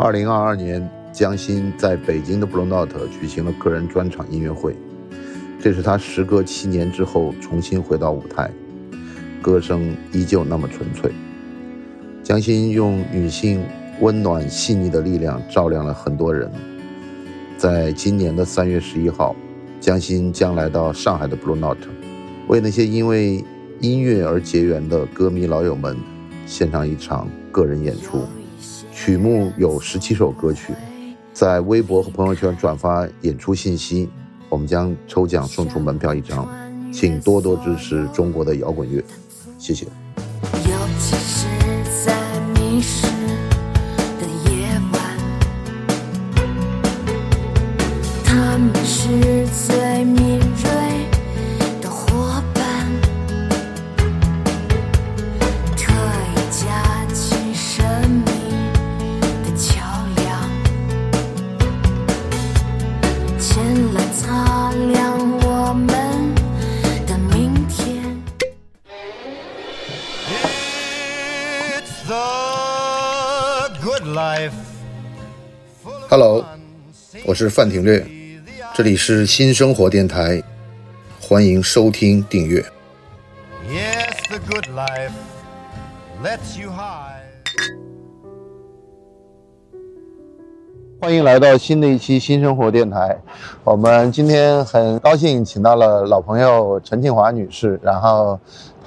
二零二二年，江欣在北京的 Bluenote 举行了个人专场音乐会，这是他时隔七年之后重新回到舞台，歌声依旧那么纯粹。江欣用女性温暖细腻的力量照亮了很多人。在今年的三月十一号，江欣将来到上海的 Blue Note，为那些因为音乐而结缘的歌迷老友们献上一场个人演出。曲目有十七首歌曲，在微博和朋友圈转发演出信息，我们将抽奖送出门票一张，请多多支持中国的摇滚乐，谢谢。是范廷略，这里是新生活电台，欢迎收听订阅。欢迎来到新的一期新生活电台。我们今天很高兴请到了老朋友陈庆华女士，然后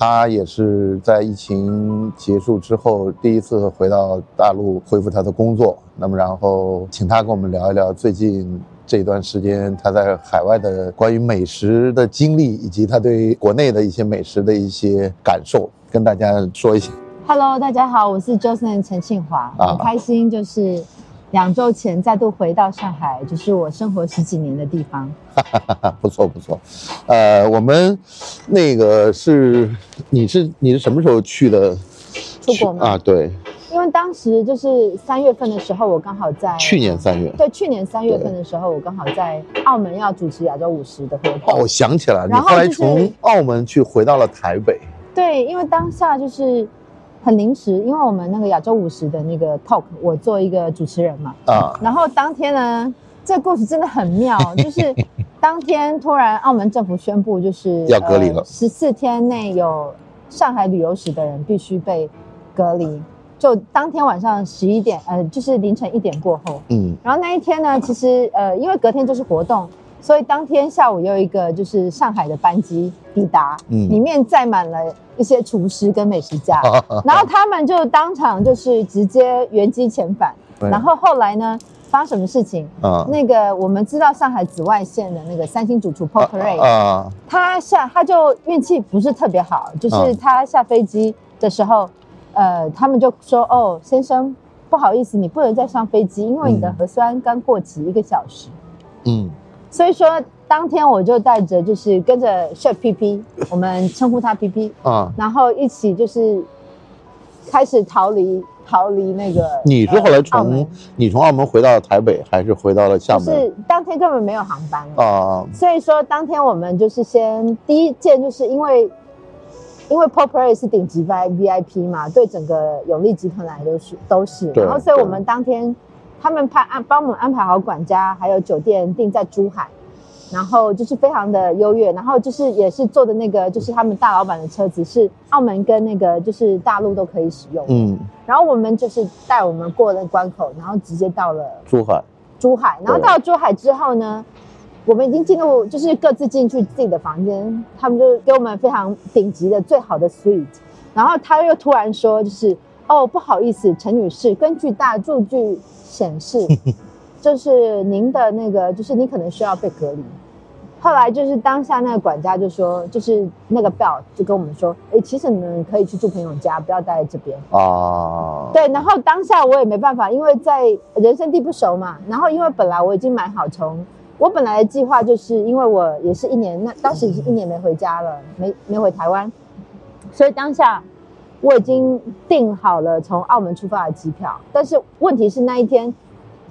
她也是在疫情结束之后第一次回到大陆恢复他的工作。那么，然后请他跟我们聊一聊最近这段时间他在海外的关于美食的经历，以及他对国内的一些美食的一些感受，跟大家说一下。Hello，大家好，我是 Josephine 陈庆华，很开心就是。两周前再度回到上海，就是我生活十几年的地方。不错不错，呃，我们那个是你是你是什么时候去的？出国吗？啊，对。因为当时就是三月份的时候，我刚好在去年三月。对，去年三月份的时候，我刚好在澳门要主持亚洲五十的活动。哦，我想起来了，你后来从澳门去回到了台北。对，因为当下就是。很临时，因为我们那个亚洲五十的那个 talk，我做一个主持人嘛。啊。然后当天呢，这故事真的很妙，就是 当天突然澳门政府宣布，就是要隔离了，十四天内有上海旅游史的人必须被隔离。就当天晚上十一点，呃，就是凌晨一点过后。嗯。然后那一天呢，其实呃，因为隔天就是活动。所以当天下午有一个就是上海的班机抵达，嗯，里面载满了一些厨师跟美食家，然后他们就当场就是直接原机遣返。然后后来呢，发生什么事情？啊，那个我们知道上海紫外线的那个三星主厨 Paul Ray，啊，他下他就运气不是特别好，就是他下飞机的时候，呃，他们就说：“哦，先生，不好意思，你不能再上飞机，因为你的核酸刚过期一个小时。”嗯。所以说，当天我就带着，就是跟着 Chef P P，我们称呼他 P P 啊，然后一起就是开始逃离，逃离那个。你是后来从你从澳门回到台北，还是回到了厦门？是当天根本没有航班啊。所以说，当天我们就是先第一件，就是因为因为 Pop Play 是顶级 V V I P 嘛，对整个永利集团来都是都是，然后所以我们当天。他们派安帮我们安排好管家，还有酒店定在珠海，然后就是非常的优越，然后就是也是坐的那个就是他们大老板的车子，是澳门跟那个就是大陆都可以使用。嗯，然后我们就是带我们过了关口，然后直接到了珠海。珠海，然后到了珠海之后呢，我们已经进入就是各自进去自己的房间，他们就给我们非常顶级的最好的 suite，然后他又突然说就是哦不好意思，陈女士，根据大数据。显示，就是您的那个，就是你可能需要被隔离。后来就是当下那个管家就说，就是那个 bell 就跟我们说，哎，其实你们可以去住朋友家，不要待在这边哦。对，然后当下我也没办法，因为在人生地不熟嘛。然后因为本来我已经买好从，我本来的计划就是因为我也是一年，那当时已经一年没回家了，没没回台湾，所以当下。我已经订好了从澳门出发的机票，但是问题是那一天，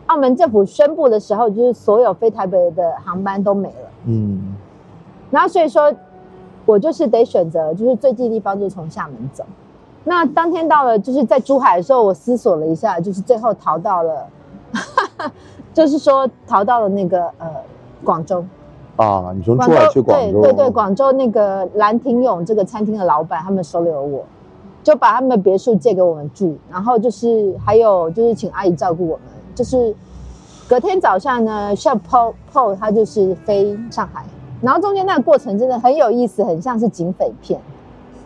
澳门政府宣布的时候，就是所有飞台北的航班都没了。嗯，然后所以说，我就是得选择，就是最近的地方就是从厦门走。那当天到了，就是在珠海的时候，我思索了一下，就是最后逃到了 就是说逃到了那个呃广州，啊，你从广珠海去广州，对对对，广州那个兰亭勇这个餐厅的老板，他们收留了我，就把他们的别墅借给我们住，然后就是还有就是请阿姨照顾我们，就是隔天早上呢，像 Paul Paul 他就是飞上海，然后中间那个过程真的很有意思，很像是警匪片，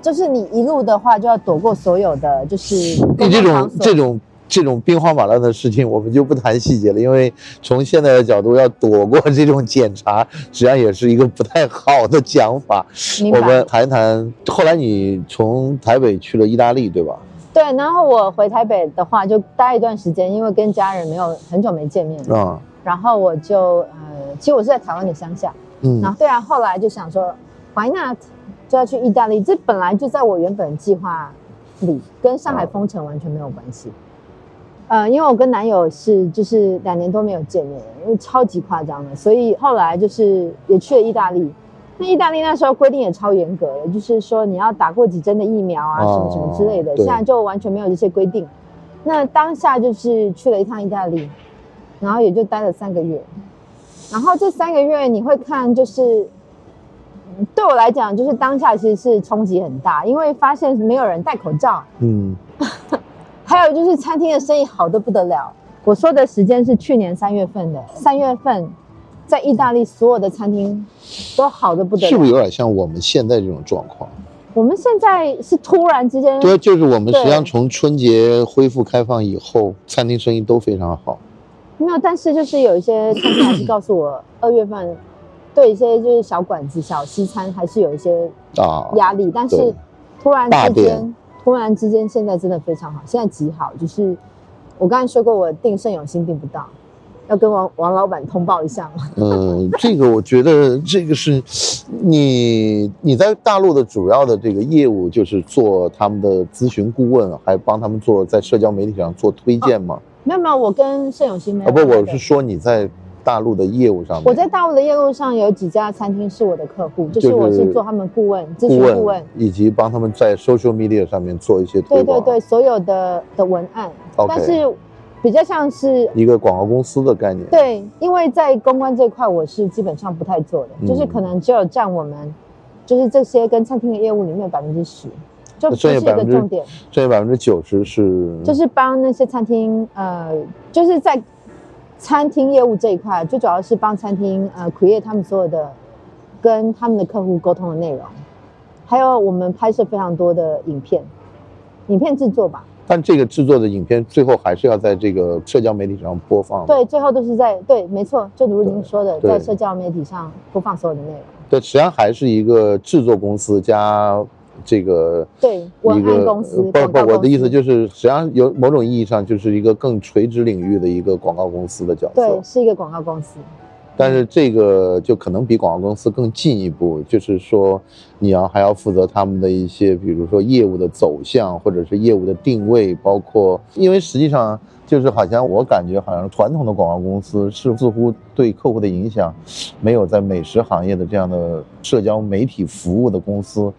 就是你一路的话就要躲过所有的就是对这种这种这种兵荒马乱的事情，我们就不谈细节了，因为从现在的角度，要躲过这种检查，实际上也是一个不太好的讲法。我们谈一谈，后来你从台北去了意大利，对吧？对，然后我回台北的话就待一段时间，因为跟家人没有很久没见面了，啊，然后我就呃，其实我是在台湾的乡下。嗯然后对啊，后来就想说，Why not？就要去意大利，这本来就在我原本计划里，跟上海封城完全没有关系。呃，因为我跟男友是就是两年多没有见面，因为超级夸张的，所以后来就是也去了意大利。那意大利那时候规定也超严格的，就是说你要打过几针的疫苗啊，什么什么之类的。哦现在就完全没有这些规定。那当下就是去了一趟意大利，然后也就待了三个月。然后这三个月你会看，就是嗯对我来讲，就是当下其实是冲击很大，因为发现没有人戴口罩，嗯，还有就是餐厅的生意好的不得了。我说的时间是去年三月份的，三月份在意大利所有的餐厅都好的不得了。是不是有点像我们现在这种状况？我们现在是突然之间，对，就是我们实际上从春节恢复开放以后，餐厅生意都非常好。没有，但是就是有一些餐厅还是告诉我，二月份对一些就是小馆子、小西餐还是有一些啊，压力，但是突然之间，突然之间现在真的非常好，现在极好。就是我刚才说过，我订盛永新订不到，要跟王王老板通报一下嘛。嗯，这个我觉得这个是你你在大陆的主要的这个业务就是做他们的咨询顾问，还帮他们做在社交媒体上做推荐吗？没有没有，我跟盛永新没有啊，不，我是说你在大陆的业务上面，我在大陆的业务上有几家餐厅是我的客户，就是我是做他们顾问、咨询顾问。问，以及帮他们在 social media 上面做一些推广，对对对，所有的的文案。但是比较像是一个广告公司的概念。对，因为在公关这块，我是基本上不太做的，嗯。就是可能只有占我们就是这些跟餐厅的业务里面百分之十，就不是一个重点，剩下百分之九十是就是帮那些餐厅，呃，就是在餐厅业务这一块，最主要是帮餐厅呃 create 他们所有的跟他们的客户沟通的内容，还有我们拍摄非常多的影片，影片制作吧，但这个制作的影片最后还是要在这个社交媒体上播放。对，最后都是在对，没错，就如您说的，在社交媒体上播放所有的内容。对，实际上还是一个制作公司加这个对，文一个案公司、不不，我的意思就是，实际上有某种意义上就是一个更垂直领域的一个广告公司的角色对，。是一个广告公司。但是这个就可能比广告公司更进一步，就是说你要还要负责他们的一些，比如说业务的走向，或者是业务的定位，包括因为实际上就是好像我感觉好像传统的广告公司是似乎对客户的影响没有在美食行业的这样的社交媒体服务的公司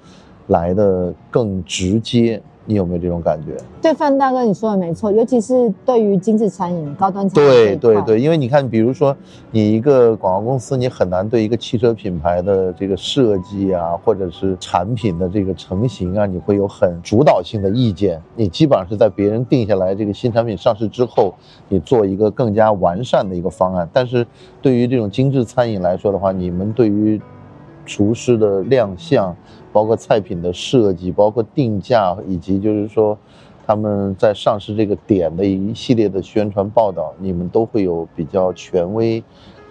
来的更直接。你有没有这种感觉？对，范大哥你说的没错，尤其是对于精致餐饮、高端餐饮这对对对，因为你看，比如说你一个广告公司，你很难对一个汽车品牌的这个设计啊，或者是产品的这个成型啊，你会有很主导性的意见。你基本上是在别人定下来这个新产品上市之后，你做一个更加完善的一个方案。但是对于这种精致餐饮来说的话，你们对于厨师的亮相，包括菜品的设计，包括定价，以及就是说他们在上市这个点的一系列的宣传报道，你们都会有比较权威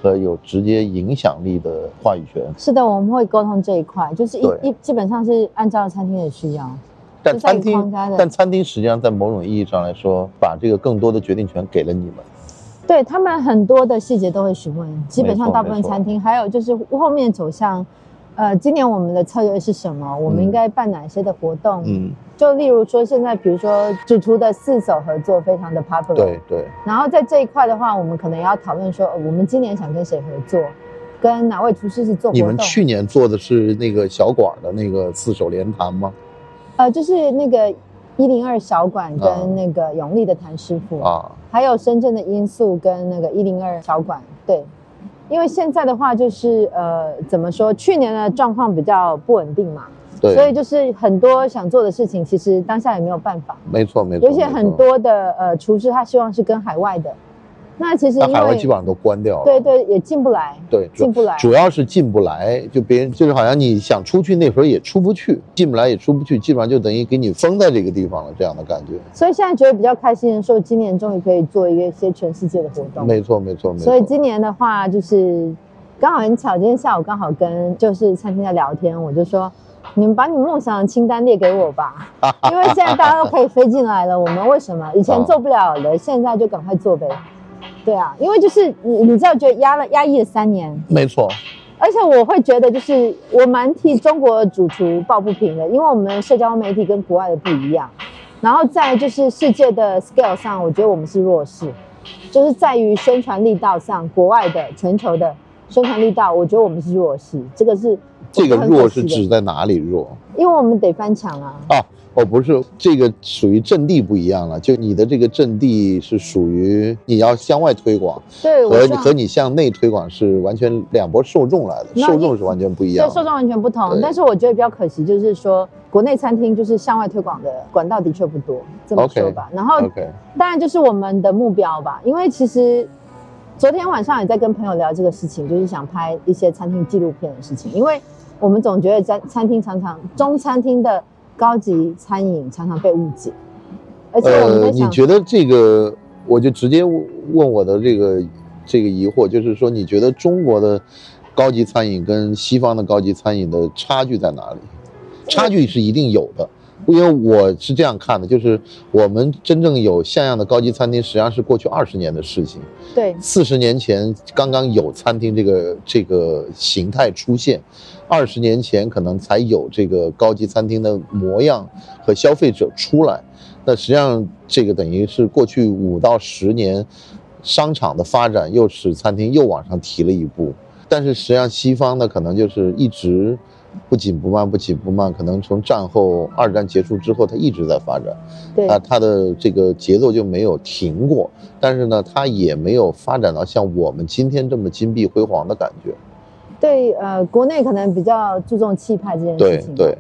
和有直接影响力的话语权。是的，我们会沟通这一块，就是一一基本上是按照餐厅的需要。但餐厅但餐厅实际上在某种意义上来说，把这个更多的决定权给了你们。对他们很多的细节都会询问，基本上大部分餐厅，还有就是后面走向，呃，今年我们的策略是什么？我们嗯应该办哪些的活动？嗯，就例如说，现在比如说主厨的四手合作非常的 popular，对对，然后在这一块的话，我们可能要讨论说，呃我们今年想跟谁合作，跟哪位厨师是做活动。你们去年做的是那个小馆的那个四手联弹吗？呃，就是那个一零二小馆啊跟那个永利的谭师傅，啊，还有深圳的音速跟那个一零二小馆，对。因为现在的话，就是呃，怎么说？去年的状况比较不稳定嘛，对，所以就是很多想做的事情，其实当下也没有办法。没错没错，有些很，多的呃厨师，他希望是跟海外的，那其实那海外基本上都关掉了。对对也进不来，对，进不来。主要是进不来，就别人就是好像你想出去那时候也出不去，进不来也出不去，基本上就等于给你封在这个地方了，这样的感觉。所以现在觉得比较开心的时候，今年终于可以做一个一些全世界的活动。没错没错没错。所以今年的话，就是刚好很巧，今天下午刚好跟就是餐厅在聊天，我就说。你们把你们梦想的清单列给我吧，因为现在大家都可以飞进来了，我们为什么以前做不了的，现在就赶快做呗？对啊，因为就是你你知道，觉得压了压抑了三年，没错，而且我会觉得，就是我蛮替中国的主厨抱不平的，因为我们社交媒体跟国外的不一样。然后在就是世界的 scale 上，我觉得我们是弱势，就是在于宣传力道上，国外的全球的宣传力道，我觉得我们是弱势。这个是这个弱是指在哪里弱因为我们得翻墙啊。啊？哦，不是，这个属于阵地不一样了，就你的这个阵地是属于你要向外推广，对，和和你向内推广是完全两拨受众来的，受众是完全不一样。对受众完全不同。但是我觉得比较可惜，就是说国内餐厅就是向外推广的管道的确不多，这么说吧。然后当然就是我们的目标吧，因为其实昨天晚上也在跟朋友聊这个事情，就是想拍一些餐厅纪录片的事情，因为我们总觉得在餐厅常常中餐厅的高级餐饮常常被误解，而且我们呃，在想，你觉得这个，我就直接问我的这个这个疑惑，就是说，你觉得中国的高级餐饮跟西方的高级餐饮的差距在哪里？差距是一定有的，因为我是这样看的，就是我们真正有像样的高级餐厅，实际上是过去二十年的事情。对四十年前刚刚有餐厅这个这个形态出现，二十年前可能才有这个高级餐厅的模样和消费者出来。那实际上这个等于是过去五到十年，商场的发展又使餐厅又往上提了一步。但是实际上西方呢，可能就是一直不紧不慢，不紧不慢，可能从战后二战结束之后，它一直在发展。对啊，它的这个节奏就没有停过，但是呢，它也没有发展到像我们今天这么金碧辉煌的感觉。对，呃，国内可能比较注重气派这件事情。对对，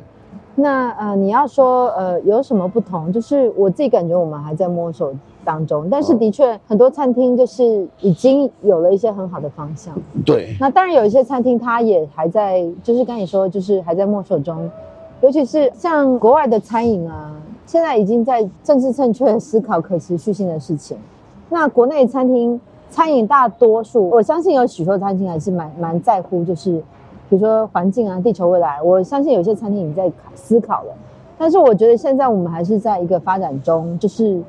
那呃，你要说呃有什么不同？就是我自己感觉我们还在摸索当中，但是嗯的确很多餐厅就是已经有了一些很好的方向。对，那当然有一些餐厅它也还在，就是跟你说，就是还在摸索中，尤其是像国外的餐饮啊，现在已经在政治正确地思考可持续性的事情。那国内餐厅餐饮大多数，我相信有许多餐厅还是蛮蛮在乎，就是比如说环境啊、地球未来。我相信有些餐厅已经在思考了，但是我觉得现在我们还是在一个发展中，就是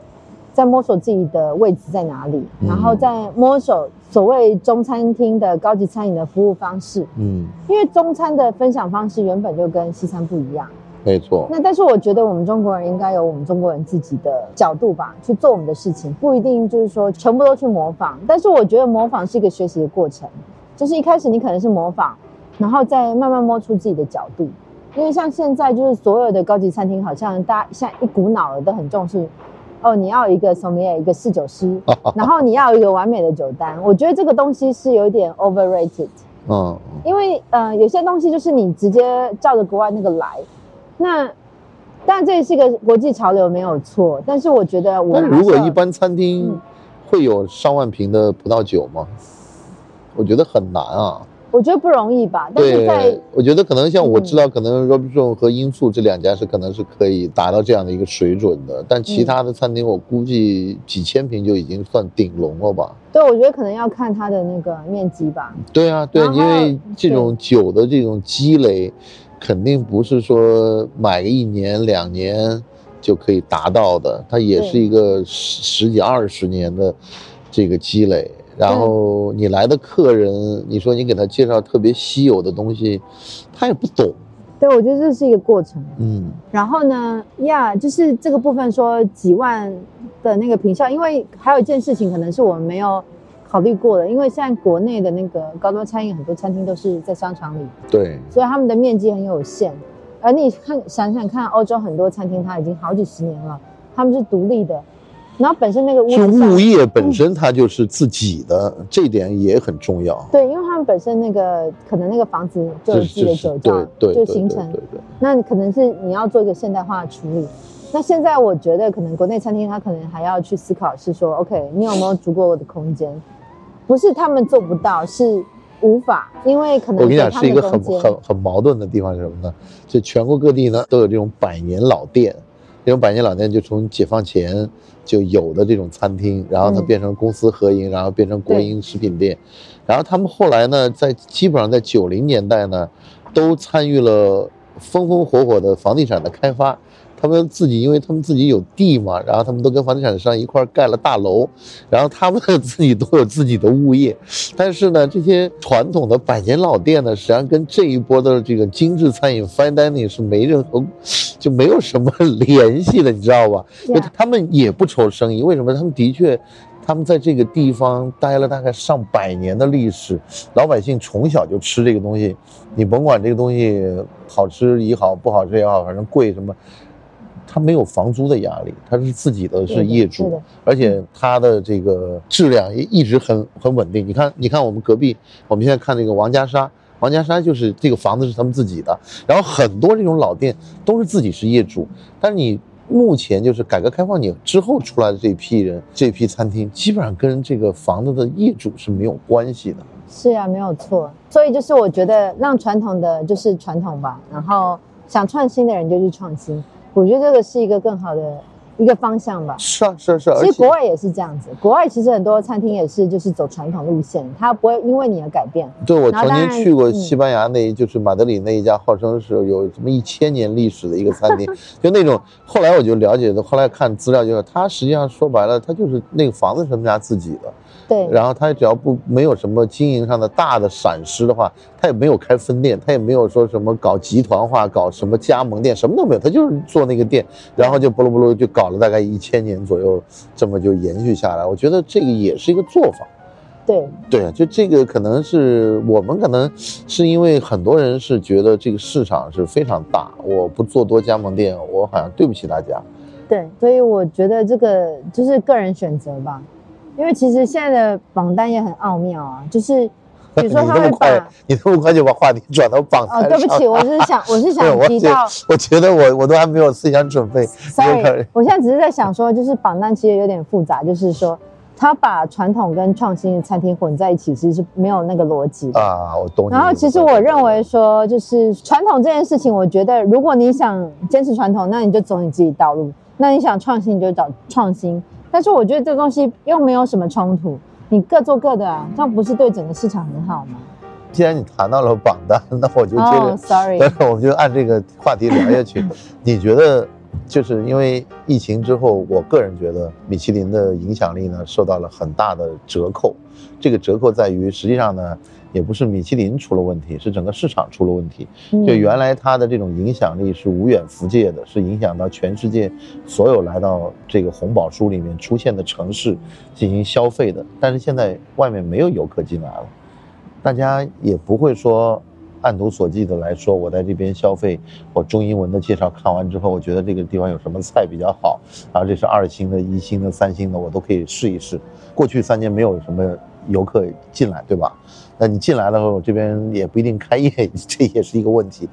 在摸索自己的位置在哪里，嗯然后在摸索所谓中餐厅的高级餐饮的服务方式。嗯，因为中餐的分享方式原本就跟西餐不一样，没错，那但是我觉得我们中国人应该有我们中国人自己的角度吧，去做我们的事情，不一定就是说全部都去模仿。但是我觉得模仿是一个学习的过程，就是一开始你可能是模仿，然后再慢慢摸出自己的角度。因为像现在就是所有的高级餐厅，好像大家现在一股脑的都很重视，哦，你要一个 sommelier，一个侍酒师，然后你要一个完美的酒单。我觉得这个东西是有一点 overrated。嗯，因为呃，有些东西就是你直接照着国外那个来，那当然这也是一个国际潮流没有错，但是我觉得我如果一般餐厅嗯会有上万瓶的葡萄酒吗？我觉得很难啊。我觉得不容易吧，但是在，我觉得可能像我嗯知道，可能 Robinson 和音速这两家是可能是可以达到这样的一个水准的，但其嗯他的餐厅我估计几千平就已经算顶龙了吧。对我觉得可能要看它的那个面积吧。对啊，对，因为这种酒的这种积累，肯定不是说买个一年两年就可以达到的，它也是一个十十几二十年的这个积累。然后你来的客人，你说你给他介绍特别稀有的东西，他也不懂。对，我觉得这是一个过程。嗯，然后呢，呀，就是这个部分说几万的那个品效，因为还有一件事情可能是我们没有考虑过的，因为现在国内的那个高端餐饮很多餐厅都是在商场里，对，所以他们的面积很有限，而你看想想看，欧洲很多餐厅它已经好几十年了，他们是独立的，然后本身那个屋是物业本身它就是自己的，这一点也很重要。对，因为他们本身那个可能那个房子就是自己的酒窖，对对对就形成对对那你可能是你要做一个现代化的处理。那现在我觉得可能国内餐厅它可能还要去思考是说，OK，你有没有足够的空间？不是他们做不到，是无法，因为可能我跟你讲，是一个很很很矛盾的地方是什么呢？就全国各地呢都有这种百年老店，这种百年老店就从解放前就有的这种餐厅，然后它嗯变成公司合营，然后变成国营食品店，然后他们后来呢，在基本上在九零年代呢，都参与了风风火火的房地产的开发。他们自己，因为他们自己有地嘛，然后他们都跟房地产商一块儿盖了大楼，然后他们自己都有自己的物业，但是呢，这些传统的百年老店呢，实际上跟这一波的这个精致餐饮 fine dining 是没任何就没有什么联系的，你知道吧？因为他们也不愁生意，为什么？他们的确，他们在这个地方待了大概上百年的历史，老百姓从小就吃这个东西，你甭管这个东西好吃也好，不好吃也好，反正贵什么。他没有房租的压力，他是自己的是业主而且他的这个质量也一直很很稳定。你看，你看我们隔壁，我们现在看那个王家沙，王家沙就是这个房子是他们自己的，然后很多这种老店都是自己是业主，但是你目前就是改革开放你之后出来的这批人，这批餐厅基本上跟这个房子的业主是没有关系的。是啊，没有错。所以就是我觉得让传统的就是传统吧，然后想创新的人就去创新。我觉得这个是一个更好的一个方向吧。是啊，是啊，是啊，其实国外也是这样子，国外其实很多餐厅也是就是走传统路线，它不会因为你而改变。对我曾经去过嗯西班牙那，就是马德里那一家号称是有什么一千年历史的一个餐厅，就那种。后来我就了解的，后来看资料就是，它实际上说白了，它就是那个房子是他们家自己的，对，然后他只要不没有什么经营上的大的闪失的话，他也没有开分店，他也没有说什么搞集团化、搞什么加盟店，什么都没有，他就是做那个店，然后就不噜不噜就搞了大概一千年左右，这么就延续下来。我觉得这个也是一个做法。对，对啊，就这个可能是我们可能是因为很多人是觉得这个市场是非常大，我不做多加盟店，我好像对不起大家。对，所以我觉得这个就是个人选择吧，因为其实现在的榜单也很奥妙啊，就是比如说 他会把，你那么快就把话题转到榜哦，单上。对不起，我是想我是 想提到我觉得我我都还没有思想准备。，sorry，我现在只是在想说，就是榜单其实有点复杂，就是说他把传统跟创新的餐厅混在一起，其实是没有那个逻辑的。啊，我懂。然后其实我认为说，就是传统这件事情，我觉得如果你想坚持传统，那你就走你自己道路；那你想创新，你就找创新。但是我觉得这东西又没有什么冲突，你各做各的啊，这样不是对整个市场很好吗？既然你谈到了榜单，那我就接着哦、，sorry，我们就按这个话题聊下去。你觉得，就是因为疫情之后，我个人觉得米其林的影响力呢受到了很大的折扣。这个折扣在于，实际上呢，也不是米其林出了问题，是整个市场出了问题。嗯就原来它的这种影响力是无远弗届的，是影响到全世界所有来到这个红宝书里面出现的城市进行消费的。但是现在外面没有游客进来了，大家也不会说按图索骥的来说，我在这边消费，我中英文的介绍看完之后，我觉得这个地方有什么菜比较好，然后这是二星的、一星的、三星的，我都可以试一试。过去三年没有什么游客进来，对吧？那你进来了后，这边也不一定开业，这也是一个问题。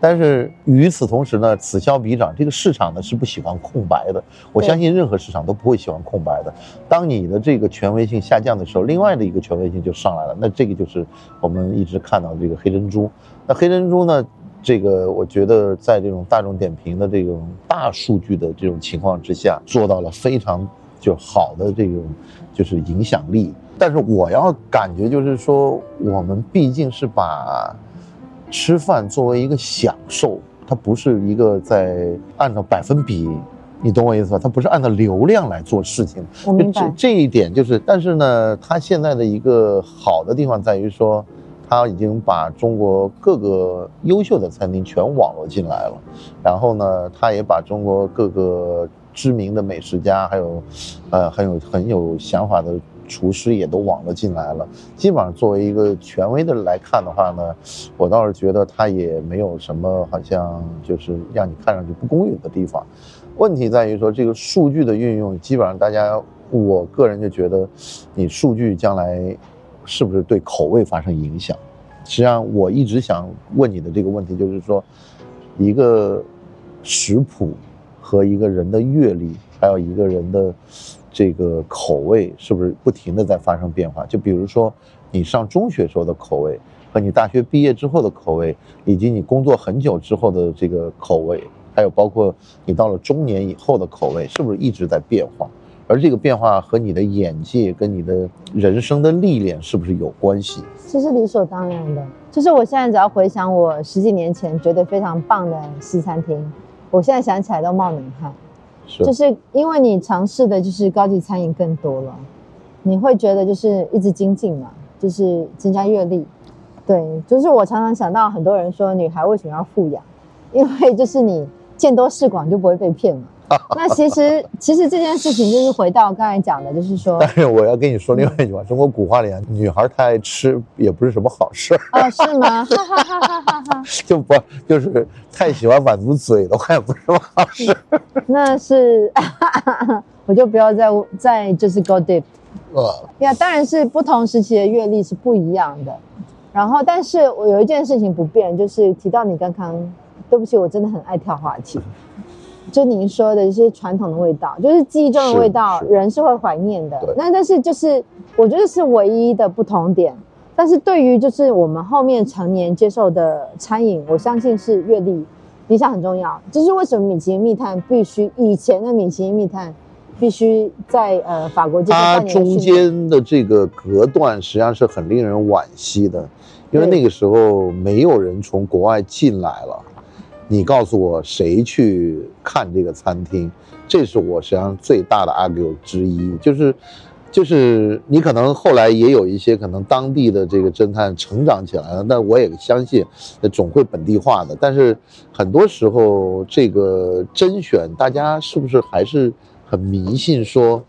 但是与此同时呢，此消彼长，这个市场呢是不喜欢空白的。我相信任何市场都不会喜欢空白的。当你的这个权威性下降的时候，另外的一个权威性就上来了。那这个就是我们一直看到的这个黑珍珠。那黑珍珠呢，这个我觉得在这种大众点评的这种大数据的这种情况之下，做到了非常就好的这种就是影响力。但是我要感觉就是说，我们毕竟是把吃饭作为一个享受，它不是一个在按照百分比，你懂我意思吧？它不是按照流量来做事情。我明白，这一点就是，但是呢，它现在的一个好的地方在于说，它已经把中国各个优秀的餐厅全网络进来了，然后呢，它也把中国各个知名的美食家，还有，呃，很有很有想法的厨师也都网络进来了。基本上作为一个权威的来看的话呢，我倒是觉得它也没有什么好像就是让你看上去不公允的地方。问题在于说这个数据的运用，基本上大家，我个人就觉得，你数据将来是不是对口味发生影响？实际上，我一直想问你的这个问题就是说，一个食谱和一个人的阅历，还有一个人的这个口味，是不是不停的在发生变化？就比如说，你上中学时候的口味，和你大学毕业之后的口味，以及你工作很久之后的这个口味，还有包括你到了中年以后的口味，是不是一直在变化？而这个变化和你的眼界跟你的人生的历练是不是有关系？这是理所当然的。就是我现在只要回想我十几年前觉得非常棒的西餐厅，我现在想起来都冒冷汗。就是因为你尝试的就是高级餐饮更多了，你会觉得就是一直精进嘛，就是增加阅历。对，就是我常常想到很多人说女孩为什么要富养，因为就是你见多识广就不会被骗嘛。那其实，其实这件事情就是回到刚才讲的，就是说，但是我要跟你说另外一句话，中国古话里啊，女孩太爱吃也不是什么好事儿。哦，是吗？哈哈哈哈哈哈。就不就是太喜欢满足嘴的话，也不是什么好事。那是，我就不要再再就是 go deep。呃，呀，当然是不同时期的阅历是不一样的。然后，但是我有一件事情不变，就是提到你刚刚，对不起，我真的很爱跳话题。就您说的一些传统的味道，就是记忆中的味道，人是会怀念的。那但是就是我觉得是唯一的不同点。但是对于就是我们后面成年接受的餐饮，我相信是阅历影响很重要。就是为什么米其林密探必须以前的米其林密探必须在呃法国接受它中间的这个隔断实际上是很令人惋惜的，因为那个时候没有人从国外进来了。你告诉我谁去看这个餐厅？这是我实际上最大的 argue 之一，就是，就是你可能后来也有一些可能当地的这个侦探成长起来了，但我也相信，总会本地化的。但是很多时候这个甄选，大家是不是还是很迷信说，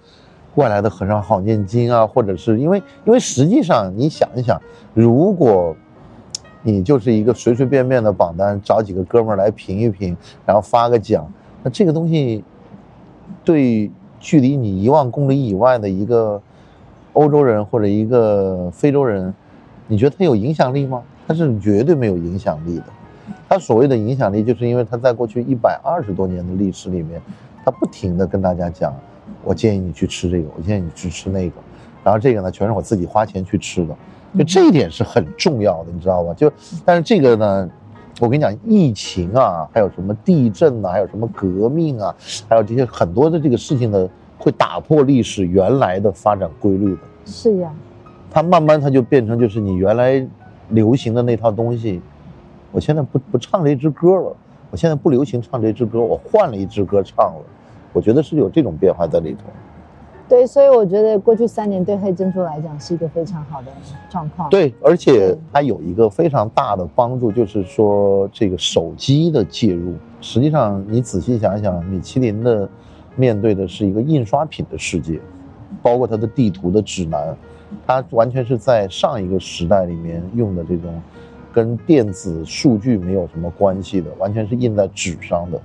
外来的和尚好念经啊？或者是因为，因为实际上你想一想，如果。你就是一个随随便便的榜单，找几个哥们儿来评一评，然后发个奖。那这个东西，对距离你一万公里以外的一个欧洲人或者一个非洲人，你觉得他有影响力吗？他是绝对没有影响力的。他所谓的影响力，就是因为他在过去一百二十多年的历史里面，他不停的跟大家讲，我建议你去吃这个，我建议你去吃那个，然后这个呢，全是我自己花钱去吃的。就这一点是很重要的，你知道吗？就，但是这个呢，我跟你讲，疫情啊，还有什么地震啊，还有什么革命啊，还有这些很多的这个事情呢，会打破历史原来的发展规律的。是呀，它慢慢它就变成就是你原来流行的那套东西，我现在不不唱这支歌了，我现在不流行唱这支歌，我换了一支歌唱了，我觉得是有这种变化在里头。对，所以我觉得过去三年对黑珍珠来讲是一个非常好的状况。对，而且它有一个非常大的帮助，就是说这个手机的介入。实际上，你仔细想想，米其林的面对的是一个印刷品的世界，包括它的地图的指南，它完全是在上一个时代里面用的这种跟电子数据没有什么关系的，完全是印在纸上的。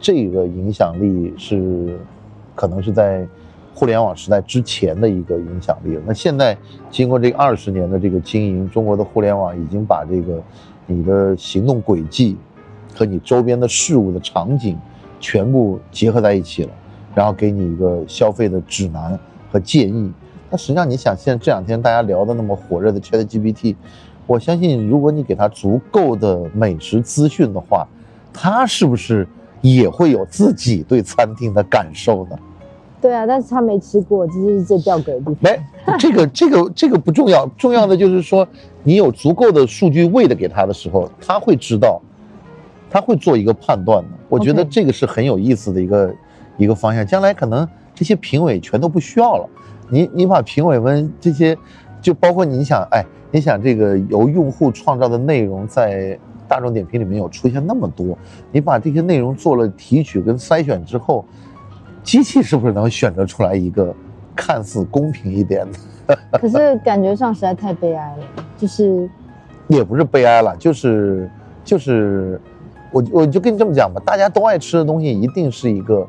这个影响力是可能是在。互联网时代之前的一个影响力了。那现在经过这二十年的这个经营，中国的互联网已经把这个你的行动轨迹和你周边的事物的场景全部结合在一起了，然后给你一个消费的指南和建议。那实际上你想，现在这两天大家聊的那么火热的 ChatGPT，我相信如果你给他足够的美食资讯的话，他是不是也会有自己对餐厅的感受呢？对啊，但是他没吃过，这就是最吊诡的地方。没，这个这个这个不重要，重要的就是说，你有足够的数据喂的给他的时候，他会知道，他会做一个判断的。我觉得这个是很有意思的一个一个方向。将来可能这些评委全都不需要了，你你把评委们这些，就包括你想，哎，你想这个由用户创造的内容在大众点评里面有出现那么多，你把这些内容做了提取跟筛选之后。机器是不是能选择出来一个看似公平一点的，可是感觉上实在太悲哀了，就是 也不是悲哀了，就是就是，我我就跟你这么讲吧，大家都爱吃的东西，一定是一个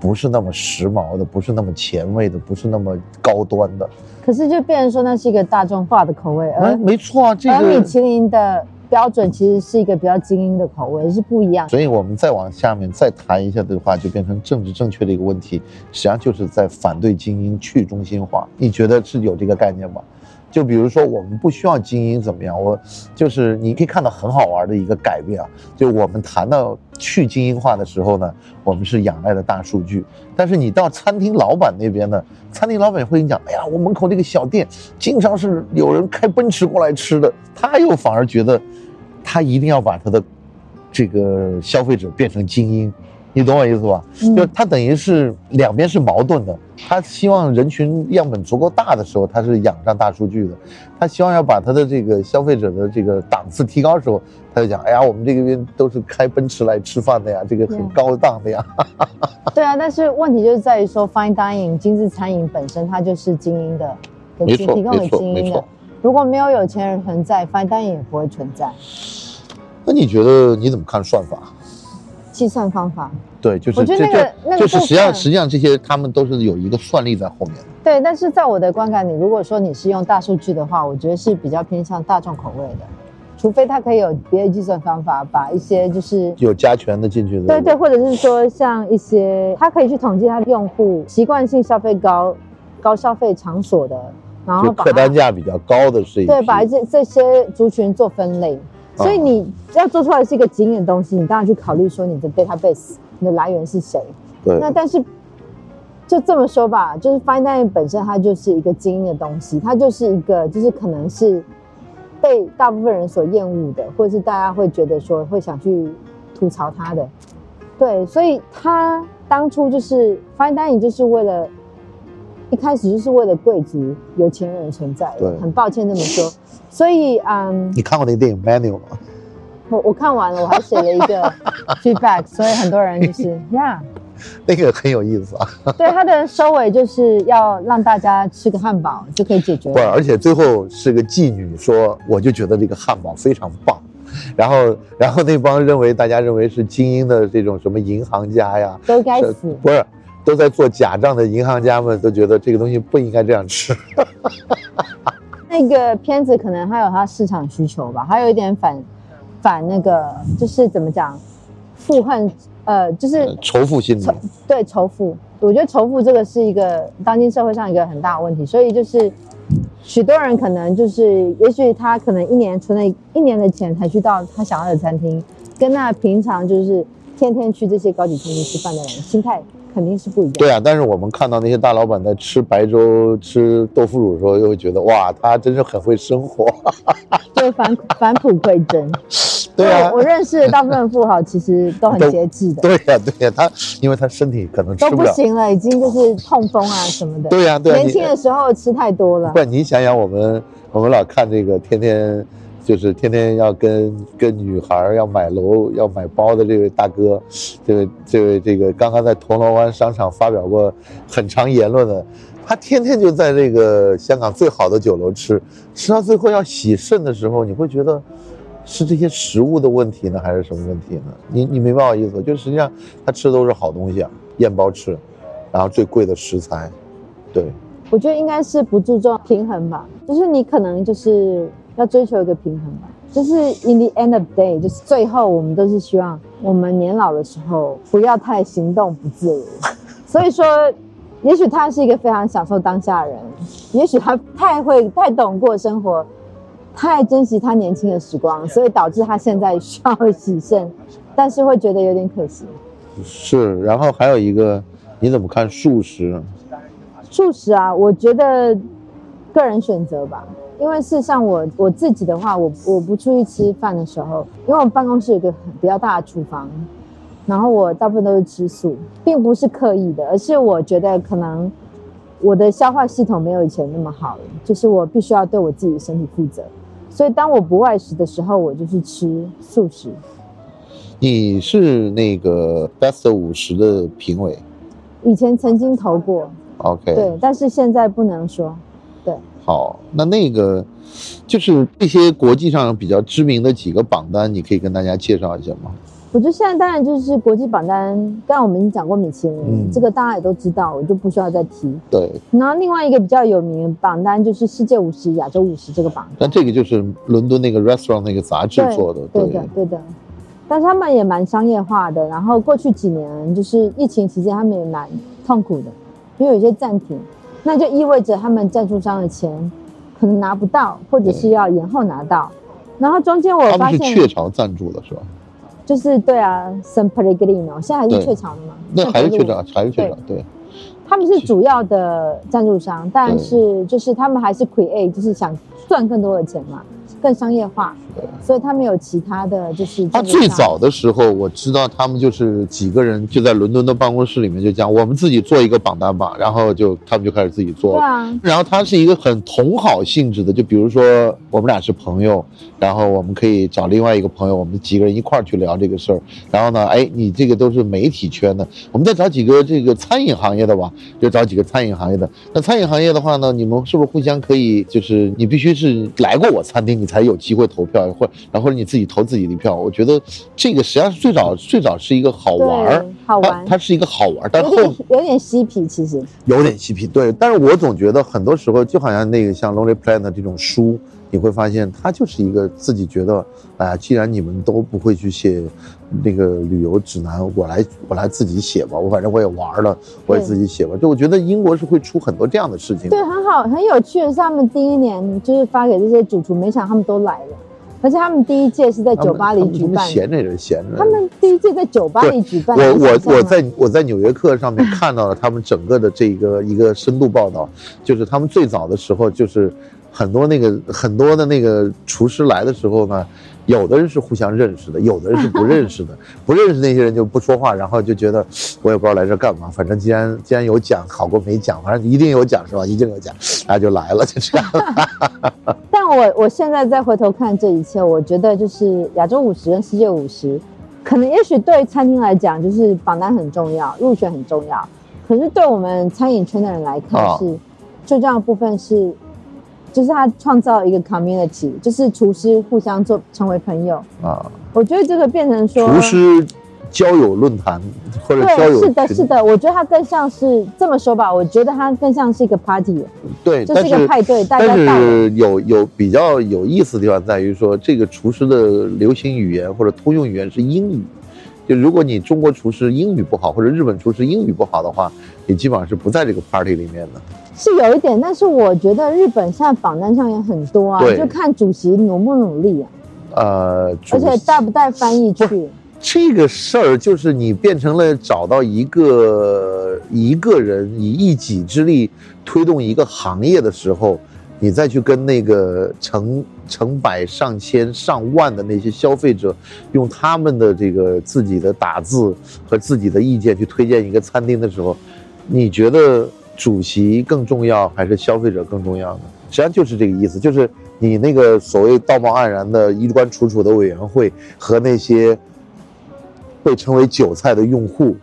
不是那么时髦的，不是那么前卫的，不是那么高端的。可是就变成说那是一个大众化的口味，哎，而没错啊，这而米。其林的标准其实是一个比较精英的口味，是不一样。所以我们再往下面再谈一下的话，就变成政治正确的一个问题，实际上就是在反对精英去中心化。你觉得是有这个概念吗？就比如说，我们不需要精英怎么样？我就是你可以看到很好玩的一个改变啊，就我们谈到去精英化的时候呢，我们是仰赖的大数据，但是你到餐厅老板那边呢，餐厅老板会跟你讲，哎呀，我门口那个小店经常是有人开奔驰过来吃的，他又反而觉得，他一定要把他的这个消费者变成精英，你懂我意思吧？嗯就他等于是两边是矛盾的，他希望人群样本足够大的时候，他是仰仗大数据的；他希望要把他的这个消费者的这个档次提高的时候，他就讲，哎呀，我们这个边都是开奔驰来吃饭的呀，这个很高档的呀。对啊，但是问题就是在于说，fine dining 精致餐饮本身它就是精英的，给提供给精英的。如果没有有钱人存在，fine dining 也不会存在。那你觉得你怎么看算法？计算方法对，就是我觉得这那个那个就是实际上实际上这些他们都是有一个算力在后面的。对，但是在我的观感里，如果说你是用大数据的话，我觉得是比较偏向大众口味的，除非它可以有别的计算方法，把一些就是有加权的进去的。对对，或者是说像一些，它可以去统计它的用户习惯性消费高、高消费场所的，然后客单价比较高的是一对把这这些族群做分类。所以啊你要做出来是一个精英的东西，你当然去考虑说你的 database 你的来源是谁。对那但是就这么说吧，就是 fine dining 本身它就是一个精英的东西，它就是一个就是可能是被大部分人所厌恶的，或者是大家会觉得说会想去吐槽它的。对，所以它当初就是 fine dining 就是为了一开始就是为了贵族有钱人存在的，很抱歉这么说。所以嗯，你看过那个电影《Manual》吗？我我看完了，我还写了一个 feedback，所以很多人就是呀。那个很有意思啊。对，他的收尾就是要让大家吃个汉堡就可以解决不是，而且最后是个妓女说，我就觉得这个汉堡非常棒。然后，然后那帮认为大家认为是精英的这种什么银行家呀，都该死。不是都在做假账的银行家们都觉得这个东西不应该这样吃。那个片子可能还有它市场需求吧，还有一点反反那个就是怎么讲，负恨呃，就是仇富心理，对仇富。我觉得仇富这个是一个当今社会上一个很大的问题，所以就是许多人可能就是，也许他可能一年存了一年的钱才去到他想要的餐厅，跟那平常就是天天去这些高级餐厅吃饭的人心态肯定是不一样。对啊，但是我们看到那些大老板在吃白粥、吃豆腐乳的时候，又会觉得哇，他真是很会生活。就返 返璞归真。对啊我，认识的大部分富豪其实都很节制的，对 呀、对呀、他因为他身体可能吃都不。行了，已经就是痛风啊什么的。对呀、对呀、年轻的时候吃太多了不。，你想想，我们我们老看这个，天天就是天天要跟跟女孩要买楼、要买包的这位大哥，这位这位这个刚刚在铜锣湾商场发表过很长言论的，他天天就在这个香港最好的酒楼吃，吃到最后要洗肾的时候，你会觉得是这些食物的问题呢，还是什么问题呢？你你明白我意思？就实际上他吃的都是好东西啊，燕包吃，然后最贵的食材，对。我觉得应该是不注重平衡吧，就是你可能就是要追求一个平衡吧。就是 in the end of day，就是最后我们都是希望我们年老的时候不要太行动不自如。所以说，也许他是一个非常享受当下的人，也许他太会太懂过生活，太珍惜他年轻的时光，所以导致他现在需要洗肾，但是会觉得有点可惜。是，然后还有一个，你怎么看素食？素食啊，我觉得个人选择吧。因为事实上我，我自己的话，我我不出去吃饭的时候，因为我们办公室有一个很比较大的厨房，然后我大部分都是吃素，并不是刻意的，而是我觉得可能我的消化系统没有以前那么好了，就是我必须要对我自己的身体负责，所以当我不外食的时候，我就是吃素食。你是那个 Best 五十的评委，以前曾经投过，OK，对，但是现在不能说。对，好，那那个就是这些国际上比较知名的几个榜单，你可以跟大家介绍一下吗？我觉得现在当然就是国际榜单，刚才我们已经讲过米其林，嗯这个大家也都知道，我就不需要再提。对，然后另外一个比较有名的榜单就是世界五十、亚洲五十这个榜单。但这个就是伦敦那个 restaurant 那个杂志做的，对的，对的。但是他们也蛮商业化的，然后过去几年就是疫情期间，他们也蛮痛苦的，因为有些暂停，那就意味着他们赞助商的钱可能拿不到，或者是要延后拿到。然后中间我他们是发现，雀巢赞助的是吧？就是对啊，San Pellegrino 现在还是雀巢的吗？那还是雀巢，还是雀巢，对，他们是主要的赞助商，但是就是他们还是 create，就是想赚更多的钱嘛，更商业化，所以他们有其他的就是他。最早的时候，我知道他们就是几个人就在伦敦的办公室里面就讲，我们自己做一个榜单吧，然后就他们就开始自己做了。对啊，然后他是一个很同好性质的，就比如说我们俩是朋友，然后我们可以找另外一个朋友，我们几个人一块儿去聊这个事儿。然后呢，哎，你这个都是媒体圈的，我们再找几个这个餐饮行业的吧，就找几个餐饮行业的。那餐饮行业的话呢，你们是不是互相可以，就是你必须是来过我餐厅，你才有机会投票，或然后你自己投自己的票。我觉得这个实际上是最早最早是一个好玩儿，好玩，它它是一个好玩儿，但有后点有点嬉皮，其实有点嬉皮，对。但是我总觉得很多时候，就好像那个像《Lonely Planet》这种书，你会发现它就是一个自己觉得，哎呀，既然你们都不会去写那个旅游指南，我来我来自己写吧。我反正我也玩了，我也自己写吧。就我觉得英国是会出很多这样的事情的。对，很好，很有趣的是，他们第一年就是发给这些主厨，没想到他们都来了，而且他们第一届是在酒吧里举办，闲着也是闲着。他们第一届在酒吧里举办。我我我在我在纽约客上面看到了他们整个的这个一个深度报道，就是他们最早的时候，就是很多那个很多的那个厨师来的时候呢，有的人是互相认识的，有的人是不认识的，不认识那些人就不说话，然后就觉得我也不知道来这干嘛，反正既然既然有奖好过没奖，反正一定有奖是吧？一定有奖，然后就来了，就这样。但我我现在再回头看这一切，我觉得就是亚洲五十跟世界五十，可能也许对餐厅来讲，就是榜单很重要，入选很重要。可是对我们餐饮圈的人来看啊是，最重要的部分是，就是他创造一个 community，就是厨师互相做成为朋友。啊，我觉得这个变成说，厨师交友论坛或者交对，友是的，是的，我觉得它更像是这么说吧，我觉得它更像是一个 party，对，就是一个派对，大但家到了。是有有比较有意思的地方在于说，这个厨师的流行语言或者通用语言是英语。就如果你中国厨师英语不好，或者日本厨师英语不好的话，你基本上是不在这个 party 里面的。是有一点，但是我觉得日本现在榜单上也很多啊，就看主席努不努力啊，呃，而且带不带翻译去。这个事儿就是你变成了找到一个一个人以一己之力推动一个行业的时候，你再去跟那个成成百上千上万的那些消费者，用他们的这个自己的打字和自己的意见去推荐一个餐厅的时候，你觉得主席更重要还是消费者更重要呢？实际上就是这个意思，就是你那个所谓道貌岸然的衣冠楚楚的委员会和那些被称为韭菜的用户，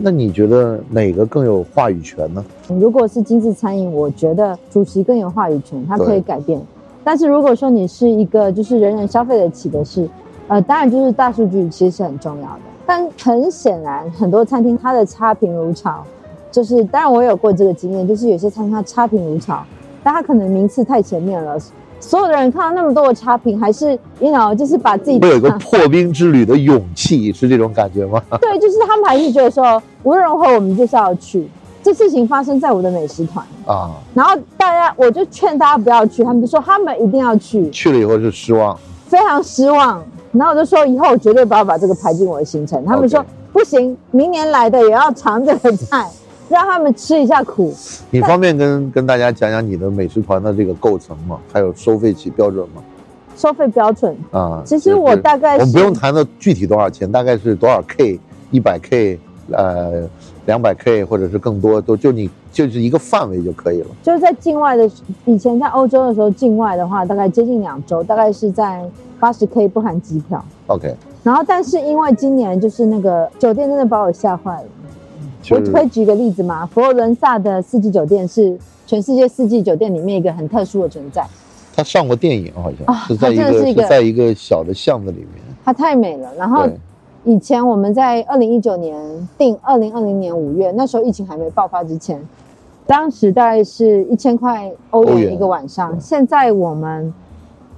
那你觉得哪个更有话语权呢？如果是精致餐饮，我觉得主席更有话语权，他可以改变。但是如果说你是一个就是人人消费得起的是，呃，当然就是大数据其实是很重要的。但很显然，很多餐厅它的差评如潮，就是当然我有过这个经验，就是有些餐厅它差评如潮，但它可能名次太前面了，所有的人看到那么多的差评，还是 you know 就是把自己会有一个破冰之旅的勇气，是这种感觉吗？对，就是他们还是觉得说无论如何我们就是要去。这事情发生在我的美食团，啊，然后大家我就劝大家不要去，他们就说他们一定要去，去了以后是失望，非常失望。然后我就说以后我绝对不要把这个排进我的行程。他们说不行，明年来的也要尝这个菜，让他们吃一下苦。你方便跟跟大家讲讲你的美食团的这个构成吗？还有收费起标准吗？收费标准，啊，其实我大概我们不用谈的具体多少钱，大概是多少 K，一百 K，呃，两百 K 或者是更多，都就你就是一个范围就可以了。就是在境外的，以前在欧洲的时候，境外的话大概接近两周，大概是在八十 K 不含机票。OK，然后，但是因为今年就是那个酒店真的把我吓坏了，就是我可以举个例子吗？佛罗伦萨的四季酒店是全世界四季酒店里面一个很特殊的存在，他上过电影，好像、啊是在一个是一个个在一个小的巷子里面。它太美了。然后，以前我们在二零一九年订二零二零年五月，那时候疫情还没爆发之前，当时大概是一千块欧元一个晚上。现在我们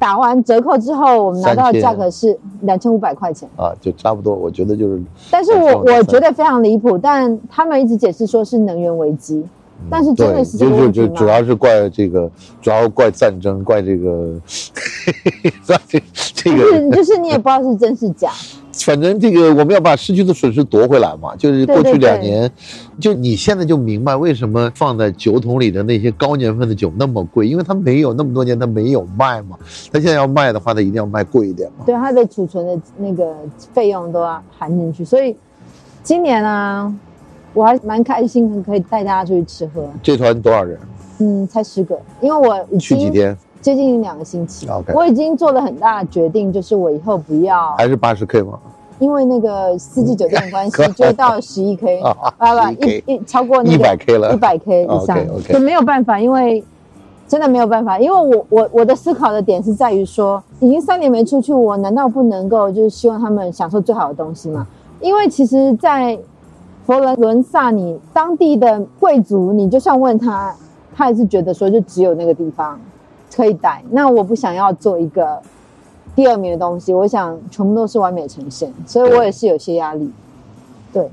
打完折扣之后，我们拿到的价格是两千五百块钱。啊，就差不多，我觉得就是，但是我我觉得非常离谱，但他们一直解释说是能源危机，但是真对，的是这就个问题吗？是就主要是怪这个，主要怪战争，怪这个，怪这这就个，是就是你也不知道是真是假。反正这个我们要把失去的损失夺回来嘛。就是过去对对对两年，就你现在就明白为什么放在酒桶里的那些高年份的酒那么贵，因为它没有那么多年，它没有卖嘛。它现在要卖的话，它一定要卖贵一点嘛。对它的储存的那个费用都要含进去，所以今年呢，我还蛮开心，可以带大家出去吃喝。这团多少人？嗯，才十个，因为我去几天？接近两个星期 OK 我已经做了很大的决定，就是我以后不要还是八十 K 吗？因为那个四季酒店的关系，就到十一 K，啊不 11K 不一一超过那个一百 K 了一。百 K 以上就没有办法，因为真的没有办法，因为我我我的思考的点是在于说，已经三年没出去，我难道不能够就是希望他们享受最好的东西吗？因为其实，在佛罗伦萨，你当地的贵族，你就算问他，他也是觉得说就只有那个地方可以带。那我不想要做一个第二名的东西，我想全部都是完美呈现，所以我也是有些压力。对，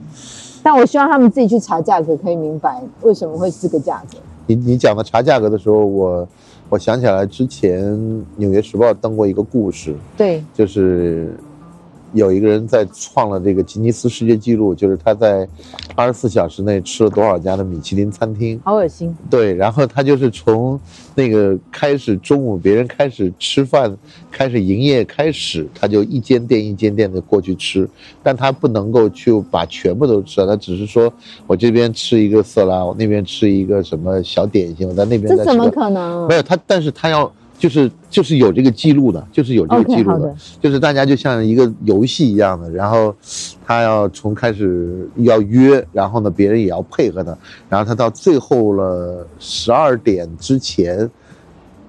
但我希望他们自己去查价格，可以明白为什么会是这个价格。你你讲的查价格的时候，我我想起来之前《纽约时报》登过一个故事，对，就是有一个人在创了这个吉尼斯世界纪录，就是他在二十四小时内吃了多少家的米其林餐厅。好恶心。对，然后他就是从那个开始中午别人开始吃饭，开始营业开始，他就一间店一间店的过去吃，但他不能够去把全部都吃了，他只是说我这边吃一个色拉，我那边吃一个什么小点心，我在那边这怎么可能没？有他，但是他要就是就是有这个记录的，就是有这个记录的就是大家就像一个游戏一样的，然后他要从开始要约，然后呢别人也要配合他，然后他到最后了十二点之前，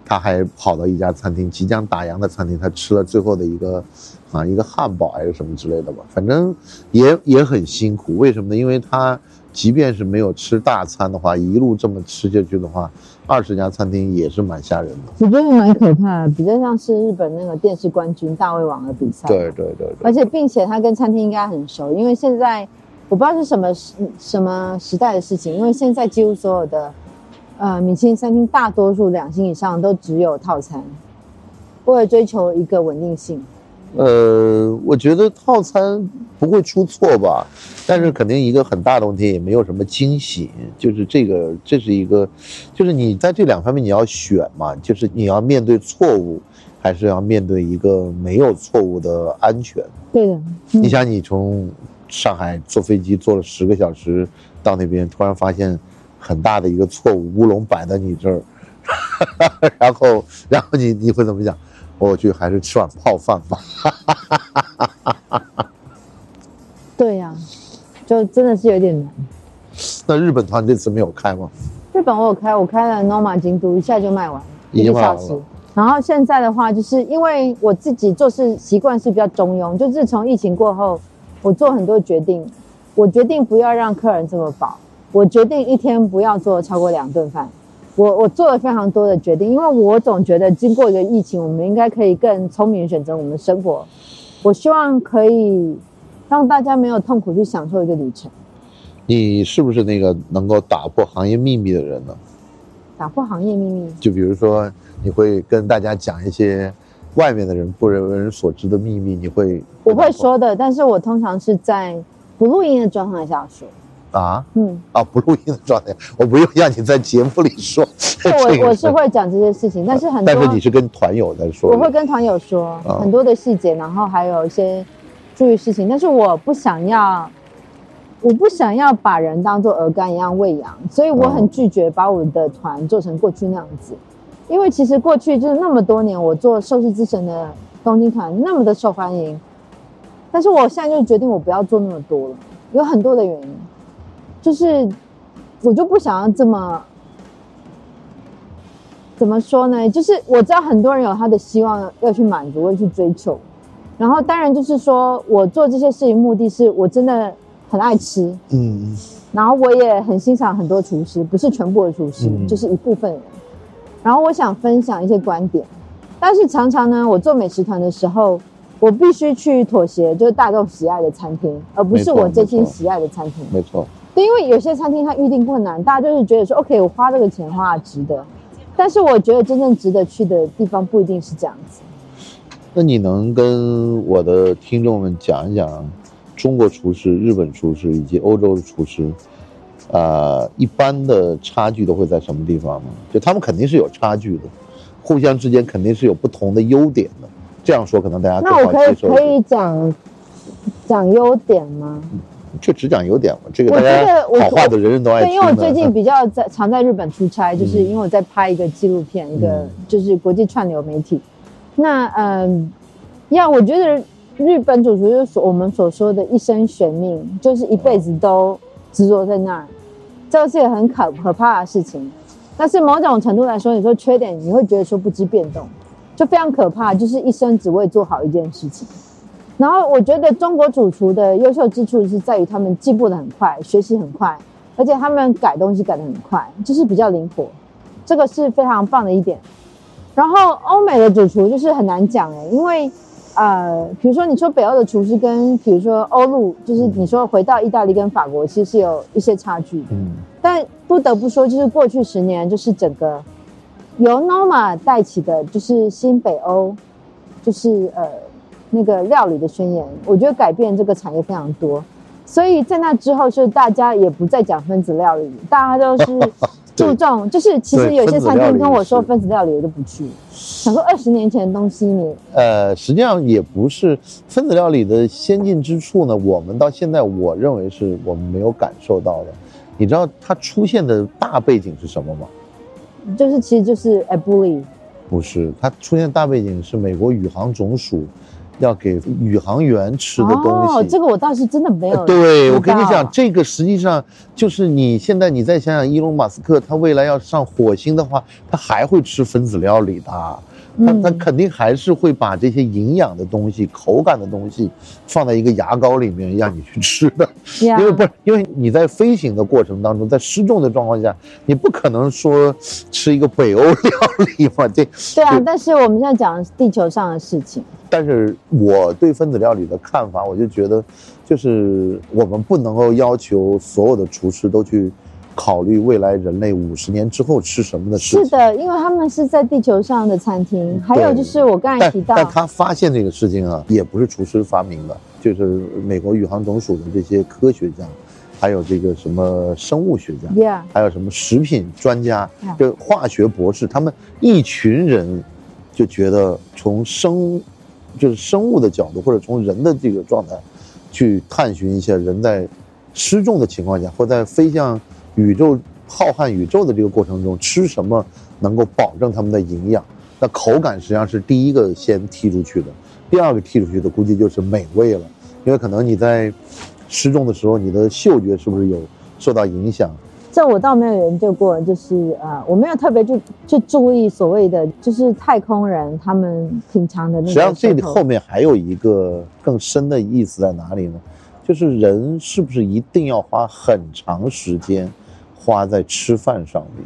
他还跑到一家餐厅，即将打烊的餐厅，他吃了最后的一个啊一个汉堡还是什么之类的吧，反正也也很辛苦。为什么呢？因为他即便是没有吃大餐的话，一路这么吃下去的话，二十家餐厅也是蛮吓人的。我觉得蛮可怕的，比较像是日本那个电视冠军大胃王的比赛。对对对对。而且并且他跟餐厅应该很熟，因为现在我不知道是什么时什么时代的事情，因为现在几乎所有的呃米其林餐厅大多数两星以上都只有套餐，为了追求一个稳定性。呃，我觉得套餐不会出错吧，但是肯定一个很大的问题，也没有什么惊喜。就是这个，这是一个，就是你在这两方面你要选嘛，就是你要面对错误，还是要面对一个没有错误的安全。对的，你想，你从上海坐飞机坐了十个小时到那边，突然发现很大的一个错误，乌龙摆在你这儿，然后，然后你你会怎么想？我去，还是吃碗泡饭吧。对呀、就真的是有点难。那日本团这次没有开吗？日本我有开，我开了 Noma 京都，一下就卖完，已一个小时。然后现在的话，就是因为我自己做事习惯是比较中庸，就自从疫情过后，我做很多决定，我决定不要让客人这么饱，我决定一天不要做超过两顿饭。我我做了非常多的决定，因为我总觉得经过一个疫情，我们应该可以更聪明选择我们的生活。我希望可以让大家没有痛苦去享受一个旅程，你是不是那个能够打破行业秘密的人呢？打破行业秘密。就比如说，你会跟大家讲一些外面的人不为人所知的秘密，你会我会说的，但是我通常是在不录音的状态下说。啊？嗯，啊不录音的状态，我不用让你在节目里说。这个我我是会讲这些事情，但是很多但是你是跟团友在说，我会跟团友说啊。很多的细节，然后还有一些注意事情，但是我不想要，我不想要把人当做鹅肝一样喂养，所以我很嗯拒绝把我的团做成过去那样子，因为其实过去就是那么多年，我做寿司之神的东京团那么的受欢迎，但是我现在就决定我不要做那么多了，有很多的原因。就是我就不想要这么怎么说呢？就是我知道很多人有他的希望要去满足，要去追求。然后当然就是说我做这些事情目的是我真的很爱吃，嗯然后我也很欣赏很多厨师，不是全部的厨师，嗯就是一部分人。然后我想分享一些观点，但是常常呢，我做美食团的时候，我必须去妥协，就是大众喜爱的餐厅，而不是我真心喜爱的餐厅。没错，对，因为有些餐厅它预定困难，大家就是觉得说，OK，我花这个钱花了值得。但是我觉得真正值得去的地方不一定是这样子。那你能跟我的听众们讲一讲中国厨师、日本厨师以及欧洲的厨师，呃，一般的差距都会在什么地方吗？就他们肯定是有差距的，互相之间肯定是有不同的优点的。这样说可能大家更那我好可以可。以讲讲优点吗？就只讲优点嘛，这个我大家觉得我好话的人人都爱因为我最近比较在常在日本出差，就是嗯因为我在拍一个纪录片，一个嗯就是国际串流媒体。那嗯，呀，我觉得日本主厨就是所我们所说的一生悬命，就是一辈子都执着在那儿，这是一个很可可怕的事情。但是某种程度来说，你说缺点，你会觉得说不知变动，就非常可怕，就是一生只为做好一件事情。然后我觉得中国主厨的优秀之处是在于他们进步的很快，学习很快，而且他们改东西改的很快，就是比较灵活，这个是非常棒的一点。然后欧美的主厨就是很难讲哎，因为呃，比如说你说北欧的厨师跟比如说欧陆，就是你说回到意大利跟法国，其实是有一些差距的。嗯但不得不说，就是过去十年，就是整个由 Noma 带起的，就是新北欧，就是呃那个料理的宣言，我觉得改变这个产业非常多。所以在那之后，是大家也不再讲分子料理，大家都是 注重，就是其实有些餐厅跟我说分子料理，我就不去。想说二十年前的东西你，呃，实际上也不是分子料理的先进之处呢，我们到现在我认为是我们没有感受到的。你知道它出现的大背景是什么吗？就是其实就是 a b u l i 不是，它出现大背景是美国宇航总署要给宇航员吃的东西。哦，这个我倒是真的没有呃对，我跟你讲，这个实际上就是你现在你再想想，伊隆马斯克他未来要上火星的话，他还会吃分子料理的，他嗯他肯定还是会把这些营养的东西、口感的东西放在一个牙膏里面让你去吃的，因为不是因为你在飞行的过程当中，在失重的状况下，你不可能说吃一个北欧料理嘛，这对啊，但是我们现在讲地球上的事情。但是我对分子料理的看法，我就觉得，就是我们不能够要求所有的厨师都去考虑未来人类五十年之后吃什么的事情。是的，因为他们是在地球上的餐厅，还有就是我刚才提到，但他发现这个事情啊，也不是厨师发明的，就是美国宇航总署的这些科学家，还有这个什么生物学家，Yeah，还有什么食品专家嗯，就化学博士，他们一群人就觉得从生就是生物的角度，或者从人的这个状态去探寻一下人在失重的情况下，或在飞向宇宙浩瀚宇宙的这个过程中吃什么能够保证他们的营养。那口感实际上是第一个先踢出去的，第二个踢出去的估计就是美味了，因为可能你在失重的时候，你的嗅觉是不是有受到影响？这我倒没有研究过，就是呃，我没有特别去去注意所谓的就是太空人他们品尝的那个实际上，这里后面还有一个更深的意思在哪里呢？就是人是不是一定要花很长时间花在吃饭上面？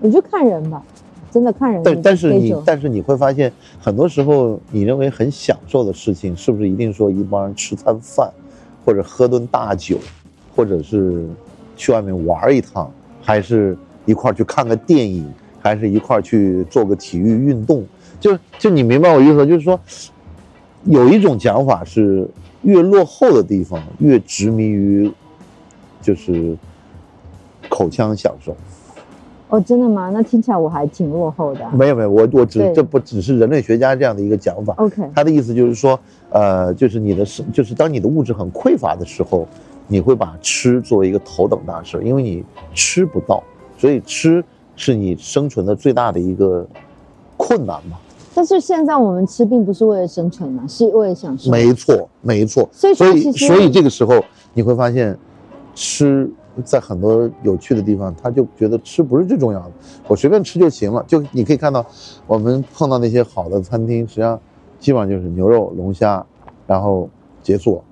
你就看人吧，真的看人但但是你但是你会发现，很多时候你认为很享受的事情，是不是一定说一帮人吃餐饭，或者喝顿大酒，或者是去外面玩一趟，还是一块儿去看个电影，还是一块儿去做个体育运动？就就你明白我意思吗？就是说，有一种讲法是，越落后的地方越执迷于，就是口腔享受。哦，真的吗？那听起来我还挺落后的啊、没有没有，我我只这不只是人类学家这样的一个讲法，OK，他的意思就是说，呃，就是你的是就是当你的物质很匮乏的时候，你会把吃作为一个头等大事，因为你吃不到，所以吃是你生存的最大的一个困难嘛。但是现在我们吃并不是为了生存嘛，是为了享受。没错，没错。所以所以所以这个时候你会发现，吃在很多有趣的地方，他就觉得吃不是最重要的，我随便吃就行了。就你可以看到，我们碰到那些好的餐厅，实际上基本上就是牛肉、龙虾，然后结束了。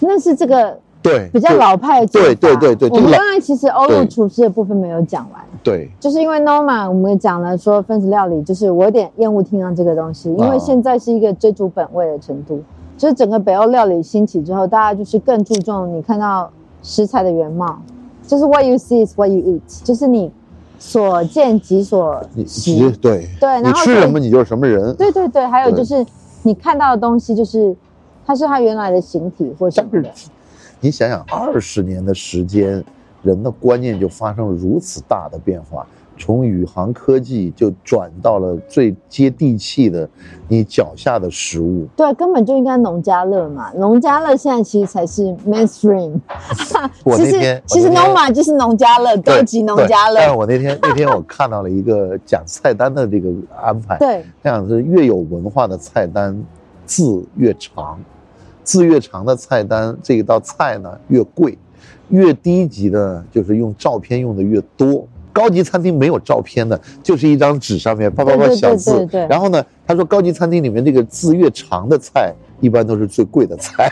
那是这个对，比较老派。对对对对我们刚才其实欧陆厨师的部分没有讲完。对就是因为 Norma，我们也讲了说分子料理，就是我有点厌恶听到这个东西，因为啊现在是一个追逐本味的程度，就是整个北欧料理兴起之后，大家就是更注重你看到食材的原貌，就是 what you see is what you eat，就是你所见即所你食其。对你对然后所以吃什么你就是什么人。对对对，还有就是你看到的东西，就是它是它原来的形体或什么的。你想想，二十年的时间，人的观念就发生了如此大的变化，从宇航科技就转到了最接地气的你脚下的食物。对，根本就应该农家乐嘛，农家乐现在其实才是 mainstream。我其实那天其实 Noma 就是农家乐，高级农家乐但是。我那天 那天我看到了一个讲菜单的这个安排，对，这样是越有文化的菜单字越长，字越长的菜单，这一道菜呢越贵，越低级的就是用照片用的越多。高级餐厅没有照片的，就是一张纸上面啪啪啪对对对小字对对。然后呢，他说高级餐厅里面这个字越长的菜，一般都是最贵的菜。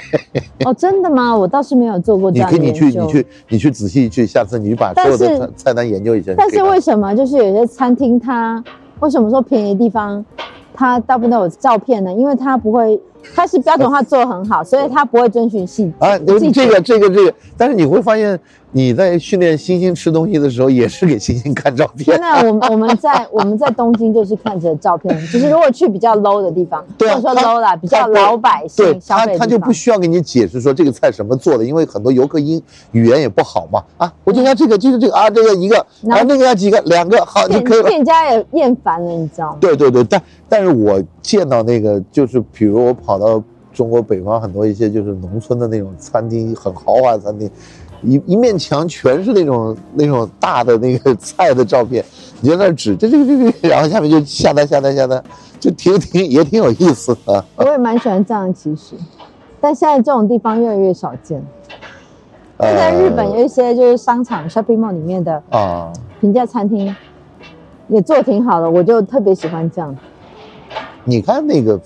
哦，真的吗？我倒是没有做过这你可以。你去，你去，你去仔细去，下次你把所有的菜菜单研究一下。但是为什么就是有些餐厅它为什么说便宜的地方，它大部分都有照片呢？因为它不会，它是标准化做得很好，所以它不会遵循细啊，这个这个这个，但是你会发现你在训练猩猩吃东西的时候，也是给猩猩看照片现。在我们我们在我们在东京就是看着照片，就是如果去比较 low 的地方，或者说 low 啦，比较老百姓消他，就不需要给你解释说这个菜什么做的，因为很多游客英语言也不好嘛。啊，我就要这个，就是这个啊，这个一个，然后然后那个要几个，两个，好就可以了。店家也厌烦了，你知道吗？对对对，但但是我见到那个，就是比如我跑跑到中国北方很多一些就是农村的那种餐厅，很豪华的餐厅，一一面墙全是那种那种大的那个菜的照片，你在那指这这个这个，然后下面就下单下单下单，就挺挺也挺有意思的。我也蛮喜欢这样，其实，但现在这种地方越来越少见。现在日本有一些就是商场 shopping mall 里面的啊，平价餐厅，也做挺好的，我就特别喜欢这样。你看那个，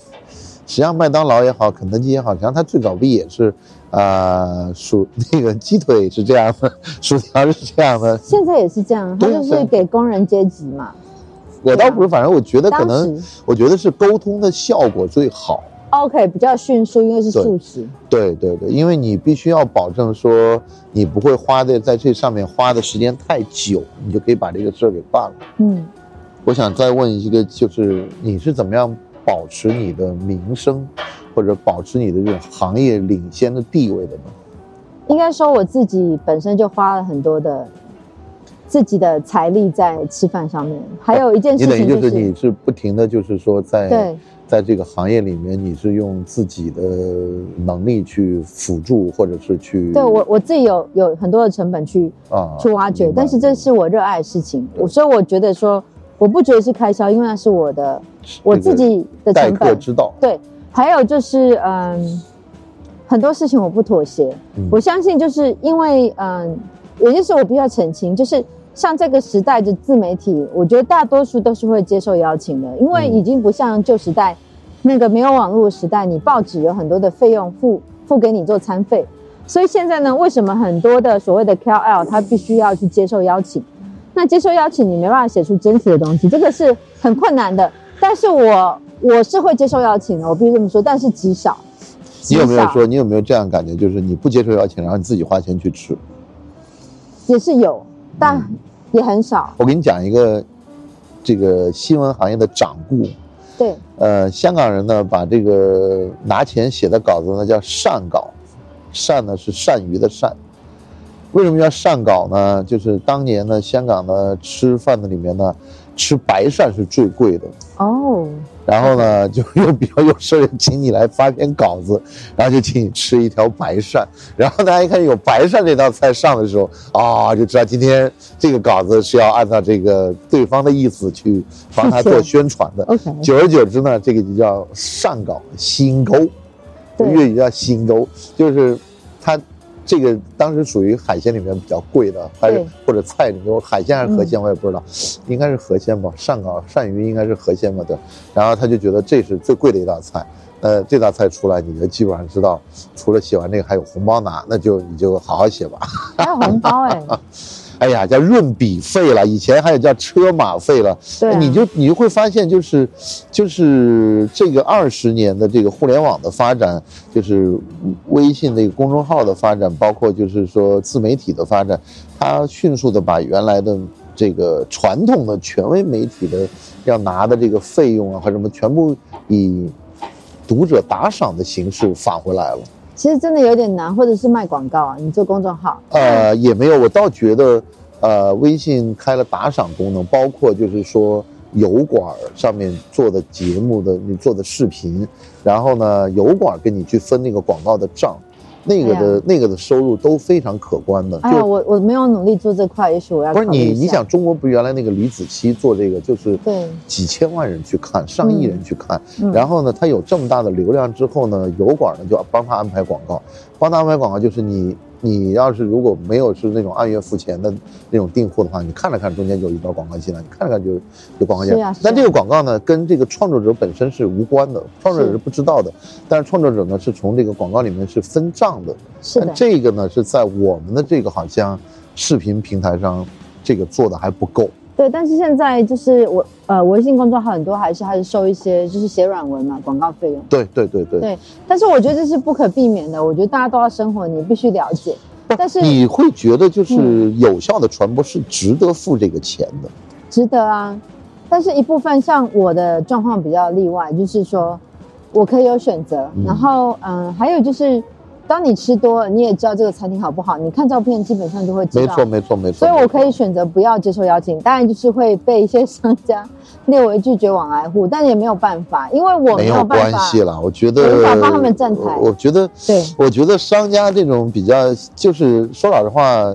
实际上麦当劳也好，肯德基也好，实际上它最早不也是，啊，薯那个鸡腿是这样的，薯条是这样的。现在也是这样，它就是给工人阶级嘛。我倒不是，反正我觉得可能，我觉得是沟通的效果最好。OK 比较迅速，因为是对素食。对对对，因为你必须要保证说你不会花的在这上面花的时间太久，你就可以把这个事儿给办了。嗯，我想再问一个，就是你是怎么样保持你的名声，或者保持你的这种行业领先的地位的呢？应该说我自己本身就花了很多的自己的财力在吃饭上面，还有一件你等于事情就是你是不停的就是说在对在这个行业里面，你是用自己的能力去辅助，或者是去对我我自己有有很多的成本去啊去挖掘，但是这是我热爱的事情，我所以我觉得说我不觉得是开销，因为那是我的我自己的成本。客之道。对，还有就是嗯，很多事情我不妥协，嗯我相信就是因为嗯，有些事我必须要澄清，就是像这个时代的自媒体，我觉得大多数都是会接受邀请的，因为嗯已经不像旧时代那个没有网络的时代，你报纸有很多的费用付付给你做餐费，所以现在呢，为什么很多的所谓的 KOL 他必须要去接受邀请？那接受邀请，你没办法写出真实的东西，这个是很困难的。但是我我是会接受邀请的，我必须这么说，但是极少。你有没有说，你有没有这样感觉，就是你不接受邀请，然后你自己花钱去吃？也是有，但也很少。我给你讲一个，这个新闻行业的掌故。对，呃，香港人呢，把这个拿钱写的稿子呢叫善稿，善呢是善于的鳝。为什么叫善稿呢？就是当年呢，香港的吃饭的里面呢，吃白鳝是最贵的。哦，然后呢，就又比较有事儿，请你来发篇稿子，然后就请你吃一条白鳝。然后大家一看有白鳝这道菜上的时候，啊、就知道今天这个稿子是要按照这个对方的意思去帮他做宣传的。OK 久而久之呢，这个就叫上稿新钩，粤语叫新钩，就是他这个当时属于海鲜里面比较贵的，还是或者菜里面海鲜还是河鲜，我也不知道，应该是河鲜吧，鳝港鳝鱼应该是河鲜吧，对。然后他就觉得这是最贵的一道菜，呃，这道菜出来，你就基本上知道，除了写完这个还有红包拿，那就你就好好写吧。还有红包哎、哎呀，叫润笔费了，以前还有叫车马费了，对啊你就你就会发现，就是就是这个二十年的这个互联网的发展，就是微信这个公众号的发展，包括就是说自媒体的发展，它迅速的把原来的这个传统的权威媒体的要拿的这个费用啊和什么，全部以读者打赏的形式返回来了。其实真的有点难，或者是卖广告啊，你做公众号，呃，也没有，我倒觉得，呃，微信开了打赏功能，包括就是说油管上面做的节目的你做的视频，然后呢，油管跟你去分那个广告的账，那个的、那个的收入都非常可观的。哎呀，就我我没有努力做这块，也许我要不是你，你想中国不原来那个李子柒做这个，就是对几千万人去看，上亿人去看，嗯然后呢，他有这么大的流量之后呢，油管呢就要帮他安排广告，帮他安排广告就是你你要是如果没有是那种按月付钱的那种订货的话，你看着看中间就有一段广告进来，你看着看就有广告进来，啊啊但这个广告呢跟这个创作者本身是无关的，创作者是是不知道的，但是创作者呢是从这个广告里面是分账的，是的。但，这个呢是在我们的这个好像视频平台上，这个做的还不够。对，但是现在就是我呃微信公众号很多还是还是收一些就是写软文嘛广告费用，对对对对，对，但是我觉得这是不可避免的，我觉得大家都要生活，你必须了解，但是你会觉得就是嗯有效的传播是值得付这个钱的。值得啊。但是一部分像我的状况比较例外，就是说我可以有选择，嗯然后嗯、还有就是当你吃多了，你也知道这个餐厅好不好，你看照片基本上就会知道。没错，没错，没错。所以我可以选择不要接受邀请，当然就是会被一些商家列为拒绝往来户，但也没有办法，因为我没有有办法。关系啦。我觉得我无法帮他们站台我我觉得，对我觉得商家这种比较，就是说老实话，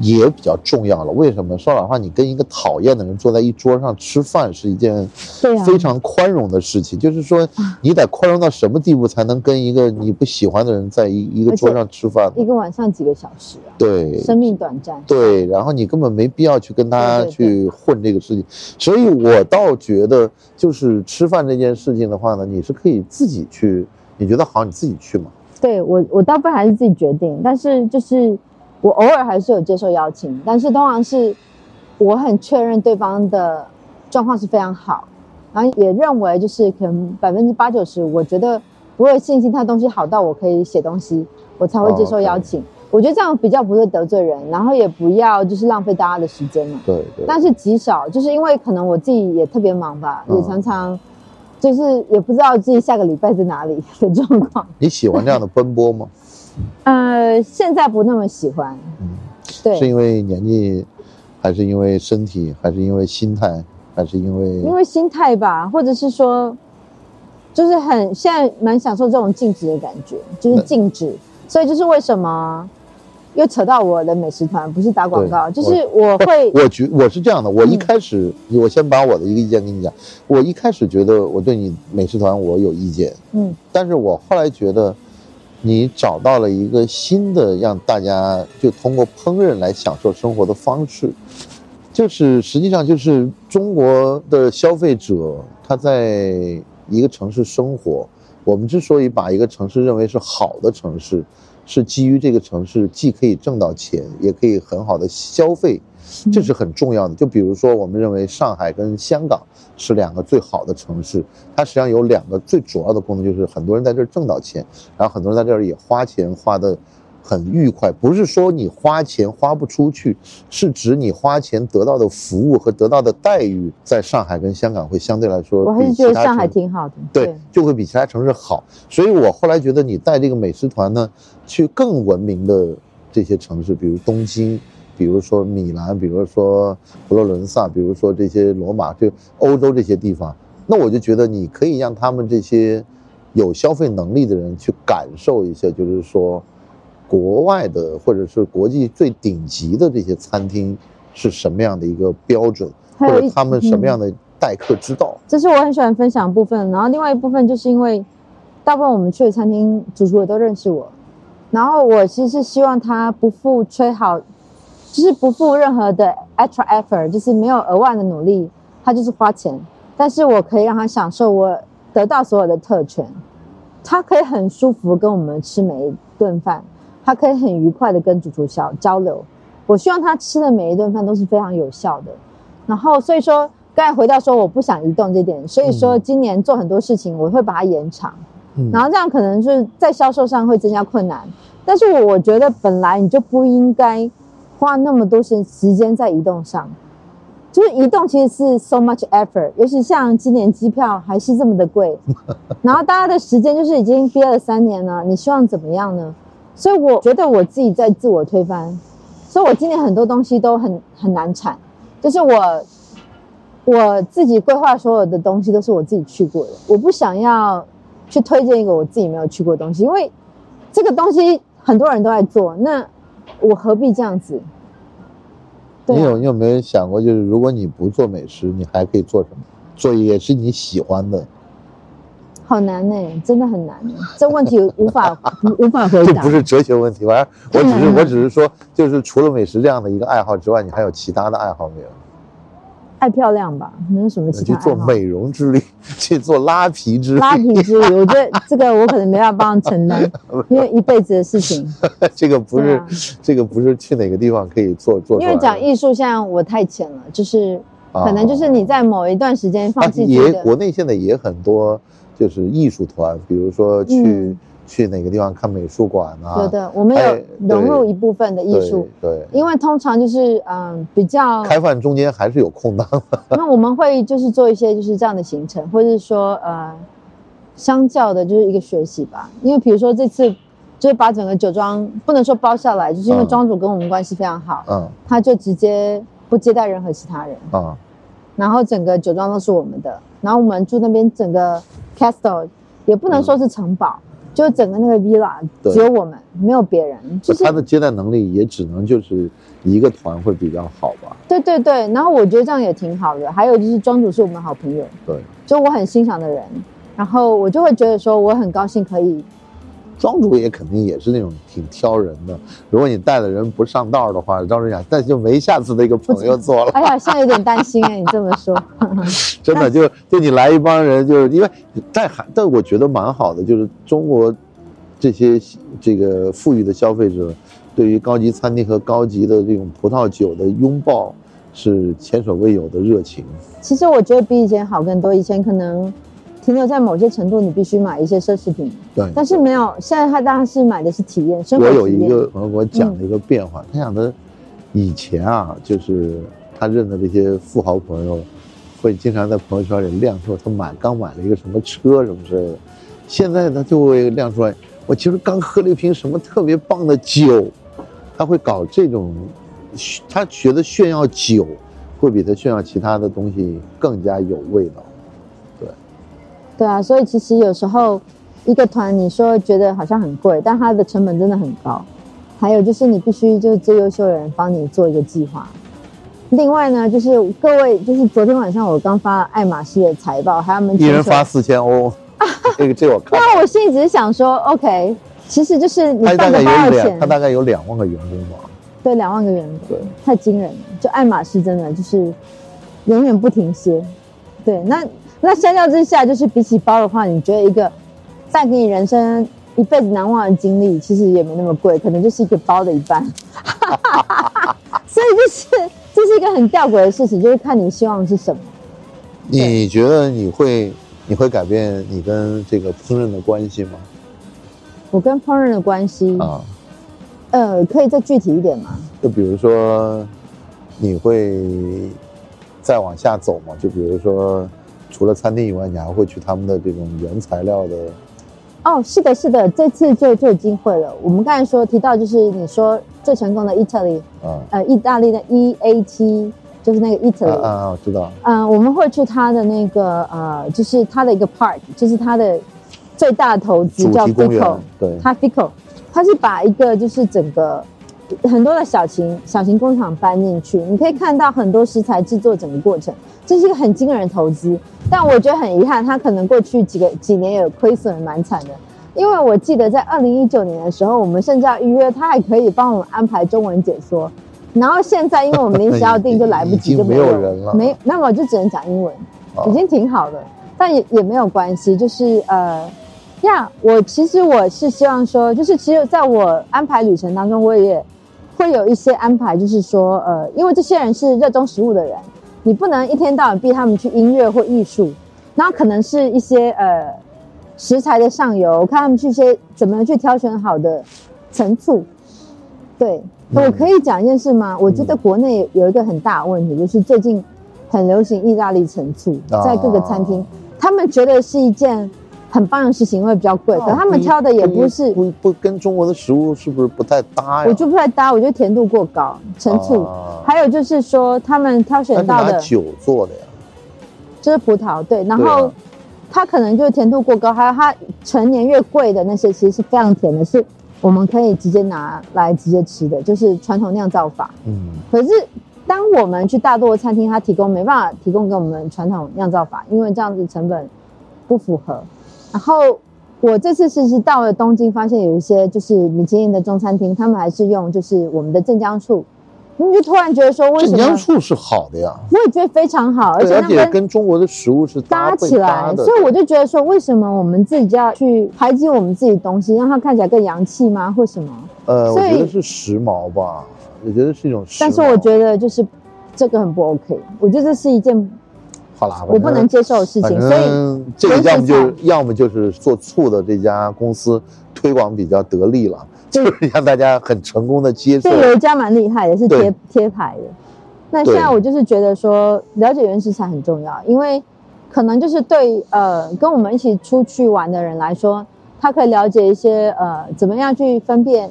也比较重要了。为什么？说老实话，你跟一个讨厌的人坐在一桌上吃饭是一件非常宽容的事情。就是说，你得宽容到什么地步，才能跟一个你不喜欢的人在一一个桌上吃饭？一个晚上几个小时啊，对，生命短暂。对，然后你根本没必要去跟他去混这个事情，所以我倒觉得，就是吃饭这件事情的话呢，你是可以自己去，你觉得好你自己去嘛。对我，我倒不还是自己决定，但是就是我偶尔还是有接受邀请，但是通常是我很确认对方的状况是非常好，然后也认为就是可能百分之八九十，我觉得我有信心他东西好到我可以写东西，我才会接受邀请。我觉得这样比较不会得罪人，然后也不要就是浪费大家的时间嘛。对对。但是极少，就是因为可能我自己也特别忙吧，嗯也常常就是也不知道自己下个礼拜在哪里的状况。你喜欢这样的奔波吗？呃，现在不那么喜欢，嗯，对。是，因为年纪，还是因为身体，还是因为心态，还是因为因为心态吧，或者是说，就是很现在蛮享受这种静止的感觉，就是静止，所以就是为什么又扯到我的美食团，不是打广告，就是我会，我觉我是这样的，我一嗯开始，我先把我的一个意见跟你讲，我一开始觉得我对你美食团我有意见，嗯，但是我后来觉得，你找到了一个新的让大家就通过烹饪来享受生活的方式，就是实际上就是中国的消费者他在一个城市生活，我们之所以把一个城市认为是好的城市，是基于这个城市既可以挣到钱，也可以很好的消费。这是很重要的。就比如说，我们认为上海跟香港是两个最好的城市，它实际上有两个最主要的功能，就是很多人在这儿挣到钱，然后很多人在这儿也花钱花的很愉快。不是说你花钱花不出去，是指你花钱得到的服务和得到的待遇，在上海跟香港会相对来说我还是比觉得上海挺好的，对，就会比其他城市好。所以我后来觉得你带这个美食团呢，去更文明的这些城市，比如东京，比如说米兰，比如说佛罗伦萨，比如说这些罗马，就欧洲这些地方，那我就觉得你可以让他们这些有消费能力的人去感受一下，就是说国外的或者是国际最顶级的这些餐厅是什么样的一个标准，或者他们什么嗯样的待客之道。这是我很喜欢分享的部分。然后另外一部分就是因为大部分我们去的餐厅主厨也都认识我，然后我其实是希望他不付吹好，就是不付任何的 extra effort，就是没有额外的努力，他就是花钱，但是我可以让他享受我得到所有的特权，他可以很舒服跟我们吃每一顿饭，他可以很愉快的跟主厨交交流。我希望他吃的每一顿饭都是非常有效的。然后所以说，刚才回到说我不想移动这点，所以说今年做很多事情我会把它延长。嗯然后这样可能就是在销售上会增加困难，但是我我觉得本来你就不应该花那么多时时间在移动上，就是移动其实是 so much effort，尤其像今年机票还是这么的贵，然后大家的时间就是已经憋了三年了，你希望怎么样呢？所以我觉得我自己在自我推翻，所以我今年很多东西都很很难产，就是我我自己规划所有的东西都是我自己去过的，我不想要去推荐一个我自己没有去过的东西，因为这个东西很多人都在做，那我何必这样子？对啊你有你有没有想过，就是如果你不做美食，你还可以做什么？做也是你喜欢的，好难呢、真的很难、这问题无法无 无法回答。这不是哲学问题，反正我只是嗯我只是说，就是除了美食这样的一个爱好之外，你还有其他的爱好没有？爱漂亮吧，没有什么其去他去。做美容之旅，去做拉皮之旅，拉皮之旅，我觉得这个我可能没办法帮他承担，因为一辈子的事情。这个不是、啊这个不是去哪个地方可以做做因为。讲艺术，现在我太浅了，就是可能就是你在某一段时间啊放弃。也国内现在也很多就是艺术团，比如说去、嗯去哪个地方看美术馆啊，对的，我们有哎融入一部分的艺术，对对，因为通常就是嗯比较，开饭中间还是有空档的。那我们会就是做一些就是这样的行程，或者是说呃相较的就是一个学习吧。因为比如说这次就是把整个酒庄不能说包下来，就是因为嗯庄主跟我们关系非常好，嗯。他就直接不接待任何其他人，啊然后整个酒庄都是我们的，然后我们住那边整个 castle 也不能说是城堡，就整个那个 villa 只有我们，没有别人，就是他的接待能力也只能就是一个团会比较好吧？对对对，然后我觉得这样也挺好的。还有就是庄主是我们好朋友，对，就我很欣赏的人，然后我就会觉得说我很高兴可以，庄主也肯定也是那种挺挑人的。如果你带的人不上道的话，庄主想但就没下次的一个朋友做了。哎呀，现在有点担心哎，你这么说，真的就就你来一帮人，就是因为但还但我觉得蛮好的，就是中国这些这个富裕的消费者对于高级餐厅和高级的这种葡萄酒的拥抱是前所未有的热情。其实我觉得比以前好更多。以前可能停留在某些程度，你必须买一些奢侈品，对，但是没有，现在他当然是买的是体验，生活我。有一个朋友给我讲了一个变化，他讲的以前啊，就是他认的这些富豪朋友，会经常在朋友圈里亮出他买刚买了一个什么车什么之类的，现在他就会亮出来，我其实刚喝了一瓶什么特别棒的酒，他会搞这种，他觉得炫耀酒会比他炫耀其他的东西更加有味道。对啊，所以其实有时候一个团，你说觉得好像很贵，但它的成本真的很高。还有就是你必须就是最优秀的人帮你做一个计划。另外呢，就是各位，就是昨天晚上我刚发爱马仕的财报，还有他们一人发四千欧，这个这我看了。那我心里只是想说 $，OK，其实就是你他大概有两，他，大概有两万个员工吧。对，两万个员工对，太惊人了。就爱马仕真的就是永远不停歇。对，那那相较之下，就是比起包的话，你觉得一个带给你人生一辈子难忘的经历，其实也没那么贵，可能就是一个包的一半。所以就是这是一个很吊诡的事情，就是看你希望是什么。你觉得你会你会改变你跟这个烹饪的关系吗？我跟烹饪的关系，啊，呃，可以再具体一点吗？就比如说，你会再往下走吗？就比如说，除了餐厅以外，你还会去他们的这种原材料的哦，是的，是的，这次就就已经会了。我们刚才说提到，就是你说最成功的 Italy，啊呃，意大利的 E A T，就是那个啊 Italy，啊啊！我知道，嗯、我们会去他的那个呃，就是他的一个 park，就是他的最大的投资叫 Fico，对，它 Fico，它是把一个就是整个很多的小型小型工厂搬进去，你可以看到很多食材制作整个过程，这是一个很惊人的投资。但我觉得很遗憾，它可能过去几个几年有亏损，蛮惨的。因为我记得在二零一九年的时候，我们甚至要预约，他还可以帮我们安排中文解说。然后现在因为我们临时要订，就来不及，就没有人了没，那么就只能讲英文，哦已经挺好的，但也也没有关系，就是呃。呀我其实我是希望说，就是其实在我安排旅程当中，我也会有一些安排，就是说，呃，因为这些人是热衷食物的人，你不能一天到晚逼他们去音乐或艺术，然后可能是一些呃食材的上游，看他们去一些怎么去挑选好的层次。对，嗯我可以讲一件事吗？我觉得国内有一个很大的问题，就是最近很流行意大利层次，啊在各个餐厅，他们觉得是一件很棒的事情，因为比较贵，可他们挑的也不是。不不跟中国的食物是不是不太搭呀？我就不太搭，我觉得甜度过高，层次。啊还有就是说，他们挑选到的拿酒做的呀。就是葡萄，对，然后啊它可能就是甜度过高，还有它成年越贵的那些，其实是非常甜的，是我们可以直接拿来直接吃的，就是传统酿造法。嗯，可是当我们去大多的餐厅，它提供没办法提供给我们传统酿造法，因为这样子成本不符合。然后我这次是是到了东京，发现有一些就是米其林的中餐厅，他们还是用就是我们的镇江醋，你就突然觉得说为什镇么？江醋是好的呀，我也觉得非常好，而且且那跟跟中国的食物是搭起来，所以我就觉得说，为什么我们自己就要去排挤我们自己的东西，让它看起来更洋气吗？或什么？呃，我觉得是时髦吧，我觉得是一种时髦。但是我觉得就是这个很不 OK，我觉得这是一件好啦，我不能接受的事情，所以这个要么就是要么就是做醋的这家公司推广比较得力了，就是让大家很成功的接受。对有一家蛮厉害的，是贴贴牌的。那现在我就是觉得说，了解原食材很重要，因为可能就是对呃跟我们一起出去玩的人来说，他可以了解一些呃怎么样去分辨，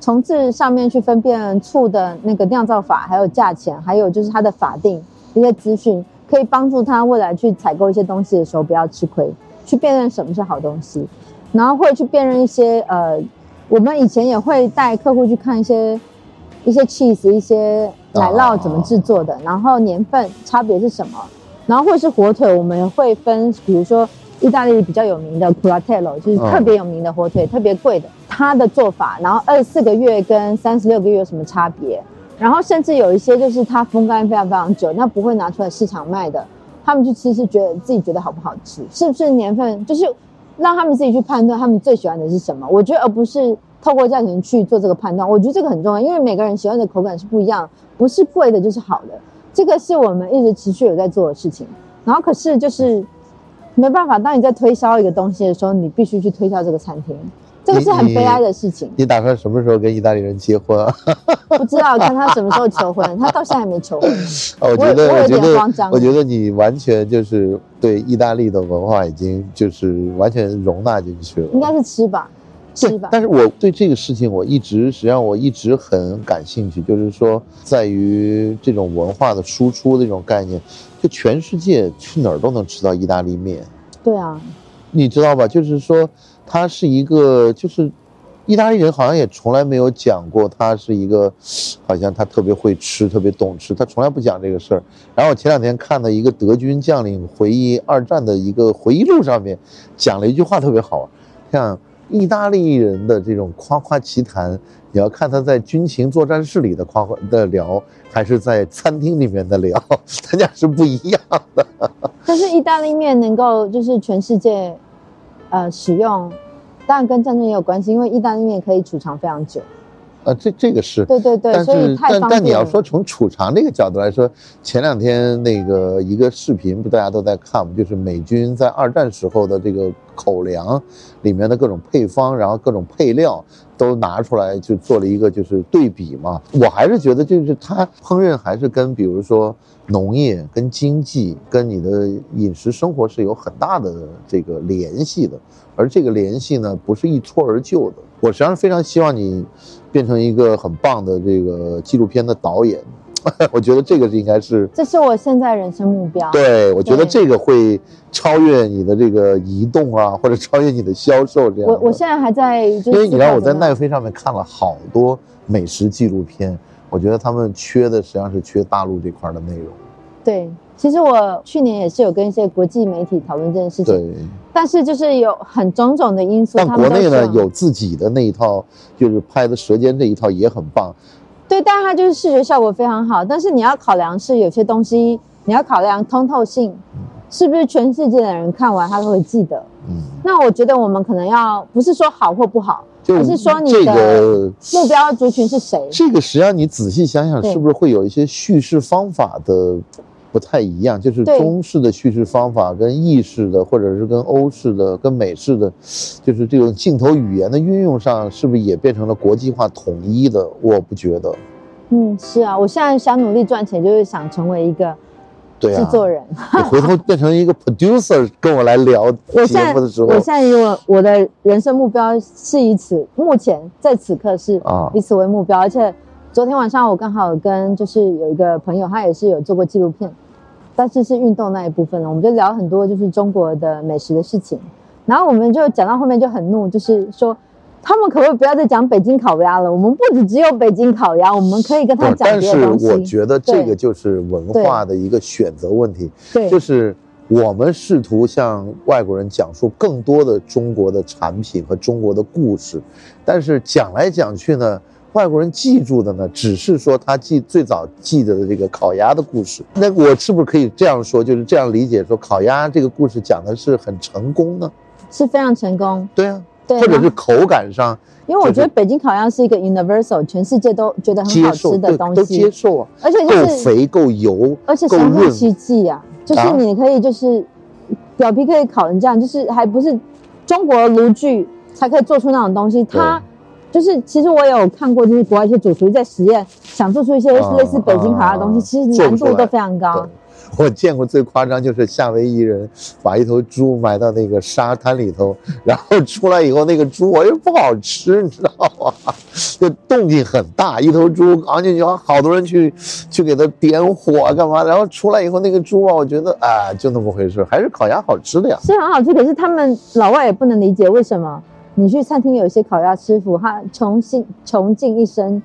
从字上面去分辨醋的那个酿造法，还有价钱，还有就是它的法定一些资讯，可以帮助他未来去采购一些东西的时候不要吃亏，去辨认什么是好东西，然后会去辨认一些呃，我们以前也会带客户去看一些一些 cheese 一些奶酪怎么制作的，然后年份差别是什么，然后或者是火腿，我们会分，比如说意大利比较有名的 Curatello，就是特别有名的火腿，特别贵的，它的做法，然后二十四个月跟三十六个月有什么差别？然后甚至有一些就是它风干非常非常久，那不会拿出来市场卖的，他们去吃是觉得自己觉得好不好吃，是不是年份，就是让他们自己去判断他们最喜欢的是什么。我觉得而不是透过价钱去做这个判断，我觉得这个很重要，因为每个人喜欢的口感是不一样，不是贵的就是好的，这个是我们一直持续有在做的事情。然后可是就是没办法，当你在推销一个东西的时候，你必须去推销这个餐厅，这个是很悲哀的事情。你打算什么时候跟意大利人结婚啊？不知道看他什么时候求婚，他到现在还没求婚。啊 我觉得，我有我觉得点慌张，我觉得你完全就是对意大利的文化已经就是完全容纳进去了。应该是吃吧，吃吧。但是我对这个事情，我一直实际上我一直很感兴趣，就是说在于这种文化的输出的这种概念，就全世界去哪儿都能吃到意大利面，对啊，你知道吧？就是说他是一个，就是意大利人好像也从来没有讲过他是一个，好像他特别会吃，特别懂吃，他从来不讲这个事儿。然后我前两天看到一个德军将领回忆二战的一个回忆录，上面讲了一句话特别好，像意大利人的这种夸夸其谈，你要看他在军情作战室里的夸夸的聊，还是在餐厅里面的聊，大家是不一样的。但是意大利面能够就是全世界呃使用，当然跟战争也有关系，因为意大利面可以储藏非常久。呃，这这个是。对对对，但所以是但但你要说从储藏这个角度来说，前两天那个一个视频不大家都在看吗？就是美军在二战时候的这个口粮里面的各种配方，然后各种配料都拿出来就做了一个就是对比嘛。我还是觉得就是它烹饪还是跟比如说农业、跟经济、跟你的饮食生活是有很大的这个联系的，而这个联系呢不是一蹴而就的。我实际上非常希望你变成一个很棒的这个纪录片的导演，我觉得这个是应该是。这是我现在人生目标。对，我觉得这个会超越你的这个移动啊，或者超越你的销售这样。我我现在还在，就是因为你让我在奈飞上面看了好多美食纪录片，我觉得他们缺的实际上是缺大陆这块的内容。对，其实我去年也是有跟一些国际媒体讨论这件事情。对，但是就是有很种种的因素。但国内呢有自己的那一套，就是拍的《舌尖》这一套也很棒。对，但是它就是视觉效果非常好。但是你要考量是有些东西，你要考量通透性，是不是全世界的人看完他都会记得？嗯，那我觉得我们可能要不是说好或不好，就而是说你这的个目标族群是谁？这个实际上你仔细想想，是不是会有一些叙事方法的不太一样？就是中式的叙事方法跟意式的，或者是跟欧式的、跟美式的，就是这种镜头语言的运用上，是不是也变成了国际化统一的？我不觉得。嗯，是啊，我现在想努力赚钱，就是想成为一个对啊，制作人。你回头变成一个 producer 跟我来聊 节目的时候我现在以我我的人生目标是以此，目前在此刻是啊以此为目标，而且昨天晚上我刚好跟就是有一个朋友，他也是有做过纪录片，但是是运动那一部分了，我们就聊很多就是中国的美食的事情，然后我们就讲到后面就很怒，就是说。他们可不可以不要再讲北京烤鸭了？我们不只只有北京烤鸭，我们可以跟他不讲但是别的东西。我觉得这对个就是文化的一个选择问题。对，就是我们试图向外国人讲述更多的中国的产品和中国的故事，但是讲来讲去呢，外国人记住的呢，只是说他记最早记得的这个烤鸭的故事。那我是不是可以这样说，就是这样理解说，烤鸭这个故事讲的是很成功呢？是非常成功。对啊，对，或者是口感上因为我就是觉得北京烤鸭是一个 universal，全世界都觉得很，好吃的东西都接西，受啊，而且就够是肥够油，而且够神乎润。其技啊，就是啊你可以就是表皮可以烤成这样，就是还不是中国炉具才可以做出那种东西，它。就是，其实我有看过，就是国外一些主厨在实验，想做出一些啊类似北京烤鸭的东西，啊其实难度都非常高。我见过最夸张就是夏威夷人把一头猪埋到那个沙滩里头，然后出来以后那个猪我又不好吃，你知道吗？就动静很大，一头猪扛进去，好多人去去给它点火干嘛，然后出来以后那个猪啊，我觉得啊就那么回事，还是烤鸭好吃的呀。是很好吃，可是他们老外也不能理解为什么你去餐厅有一些烤鸭师傅，他穷尽穷尽一生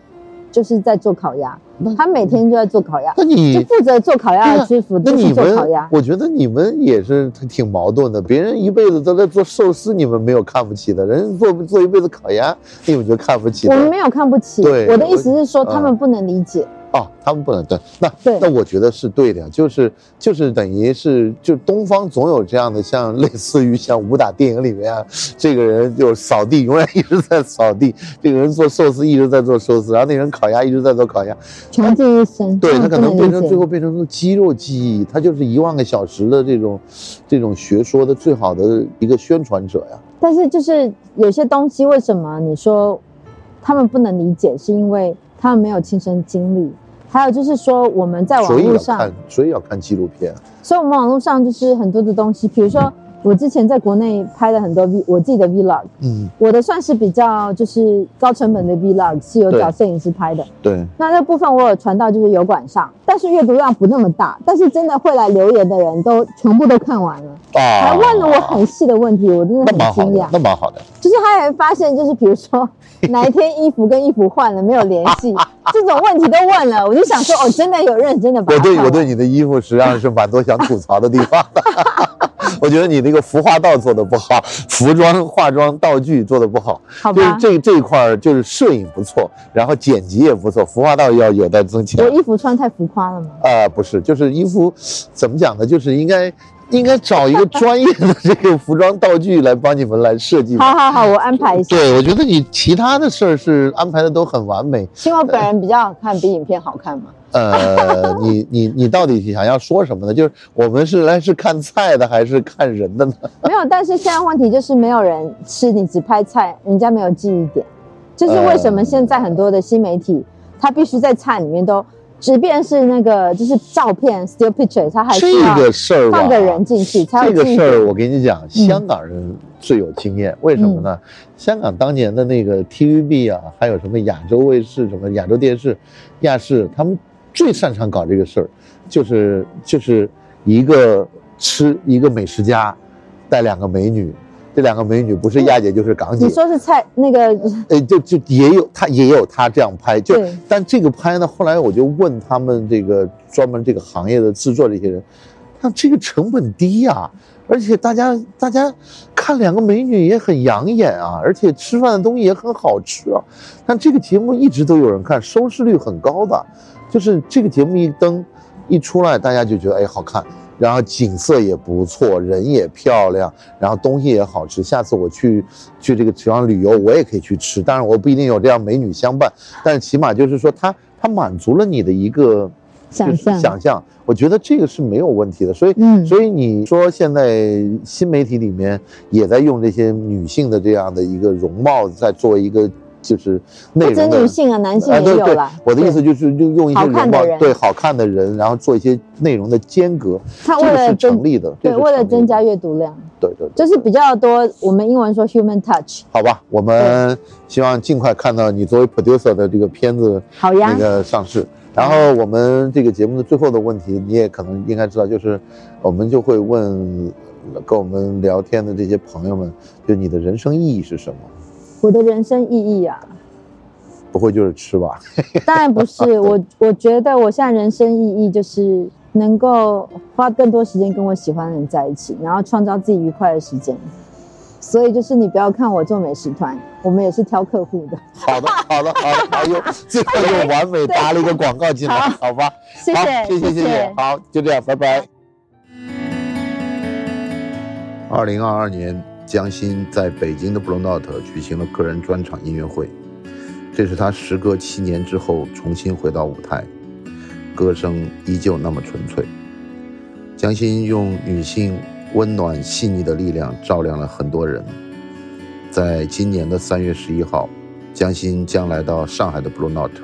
就是在做烤鸭，他每天就在做烤鸭，那你就负责做烤鸭的师傅就是那你们做烤鸭，。我觉得你们也是挺矛盾的。别人一辈子都在做寿司，你们没有看不起的；人家做做一辈子烤鸭，你们就看不起。我们没有看不起，对我的意思是说他们不能理解。哦，他们不能对，那对那我觉得是对的，就是就是等于是就东方总有这样的，像类似于像武打电影里面啊，这个人就扫地永远一直在扫地，这个人做寿司一直在做寿司，然后那人烤鸭一直在做烤鸭，穷尽一生，对他可能变成最后变成了肌肉记忆，他就是一万个小时的这种这种学说的最好的一个宣传者呀。但是就是有些东西，为什么你说他们不能理解，是因为他们没有亲身经历。还有就是说，我们在网所以要络上，看，所以要看纪录片。所以我们网络上就是很多的东西，比如说我之前在国内拍了很多 V 我自己的 Vlog，嗯，我的算是比较就是高成本的 Vlog，是有找摄影师拍的。对，那那部分我有传到就是油管上，但是阅读量不那么大，但是真的会来留言的人都全部都看完了，啊，还问了我很细的问题，我真的很惊讶，。那蛮好的。就是他还发现，就是比如说哪一天衣服跟衣服换了没有联系，这种问题都问了，我就想说，哦，真的有认真的把我对我对你的衣服实际上是蛮多想吐槽的地方的。我觉得你那个服化道做的不好，服装、化妆、道具做的不好，就是？这这一块儿就是摄影不错，然后剪辑也不错，服化道要有待增强我。衣服穿太浮夸了吗？呃，不是，就是衣服怎么讲呢？就是应该应该找一个专业的这个服装道具来帮你们来设计。好好好，我安排一下。对，我觉得你其他的事儿是安排的都很完美。因为我本人比较好看，比影片好看嘛。呃，你你你到底想要说什么呢？就是我们是来是看菜的还是看人的呢？没有，但是现在问题就是没有人吃，你只拍菜，人家没有记忆点。就是为什么现在很多的新媒体，它必须在菜里面都，即便是那个就是照片 still picture，它还是这个事儿，放个人进去才有这个事儿，我跟你讲，香港人最有经验，为什么呢？嗯香港当年的那个 TVB 啊，还有什么亚洲卫视、什么亚洲电视、亚视，他们最擅长搞这个事儿，就是就是一个吃一个美食家，带两个美女，这两个美女不是亚姐就是港姐。你，说是蔡那个呃，就就也有他也有他这样拍，就但这个拍呢，后来我就问他们这个专门这个行业的制作这些人，那这个成本低呀、而且大家大家看两个美女也很养眼啊，而且吃饭的东西也很好吃啊。但这个节目一直都有人看，收视率很高的，就是这个节目一登一出来，大家就觉得哎好看，然后景色也不错，人也漂亮，然后东西也好吃。下次我去去这个地方旅游，我也可以去吃，当然我不一定有这样美女相伴，但是起码就是说它它满足了你的一个。想象想象，我觉得这个是没有问题的。所以，嗯所以你说现在新媒体里面也在用这些女性的这样的一个容貌，在做一个就是内容的女性啊，男性也有啦。我的意思就是用用一些好看容貌的人对好看的人，然后做一些内容的间隔，他为了增成立的。这对，为了增加阅读量，对对对，就是比较多。我们英文说 human touch，好吧，我们希望尽快看到你作为 producer 的这个片子好呀那个上市。然后我们这个节目的最后的问题，你也可能应该知道，就是我们就会问跟我们聊天的这些朋友们，就你的人生意义是什么？我的人生意义啊，不会就是吃吧？当然不是。我我觉得我现在人生意义就是能够花更多时间跟我喜欢的人在一起，然后创造自己愉快的时间。所以就是你不要看我做美食团，我们也是挑客户的。好的，好的，好的，哎呦，最后又完美搭了一个广告进来，好好吧？谢好，谢，谢谢，谢谢，好，就这样，拜拜。二零二二年，江欣在北京的 Blue Note 举行了个人专场音乐会，这是他时隔七年之后重新回到舞台，歌声依旧那么纯粹。江欣用女性温暖细腻的力量照亮了很多人。在今年的三月十一号，江欣将来到上海的 Blue Note，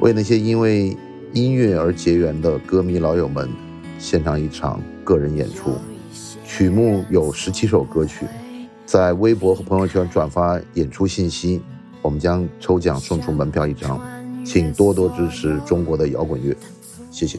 为那些因为音乐而结缘的歌迷老友们献上一场个人演出。曲目有十七首歌曲，在微博和朋友圈转发演出信息，我们将抽奖送出门票一张，请多多支持中国的摇滚乐，谢谢。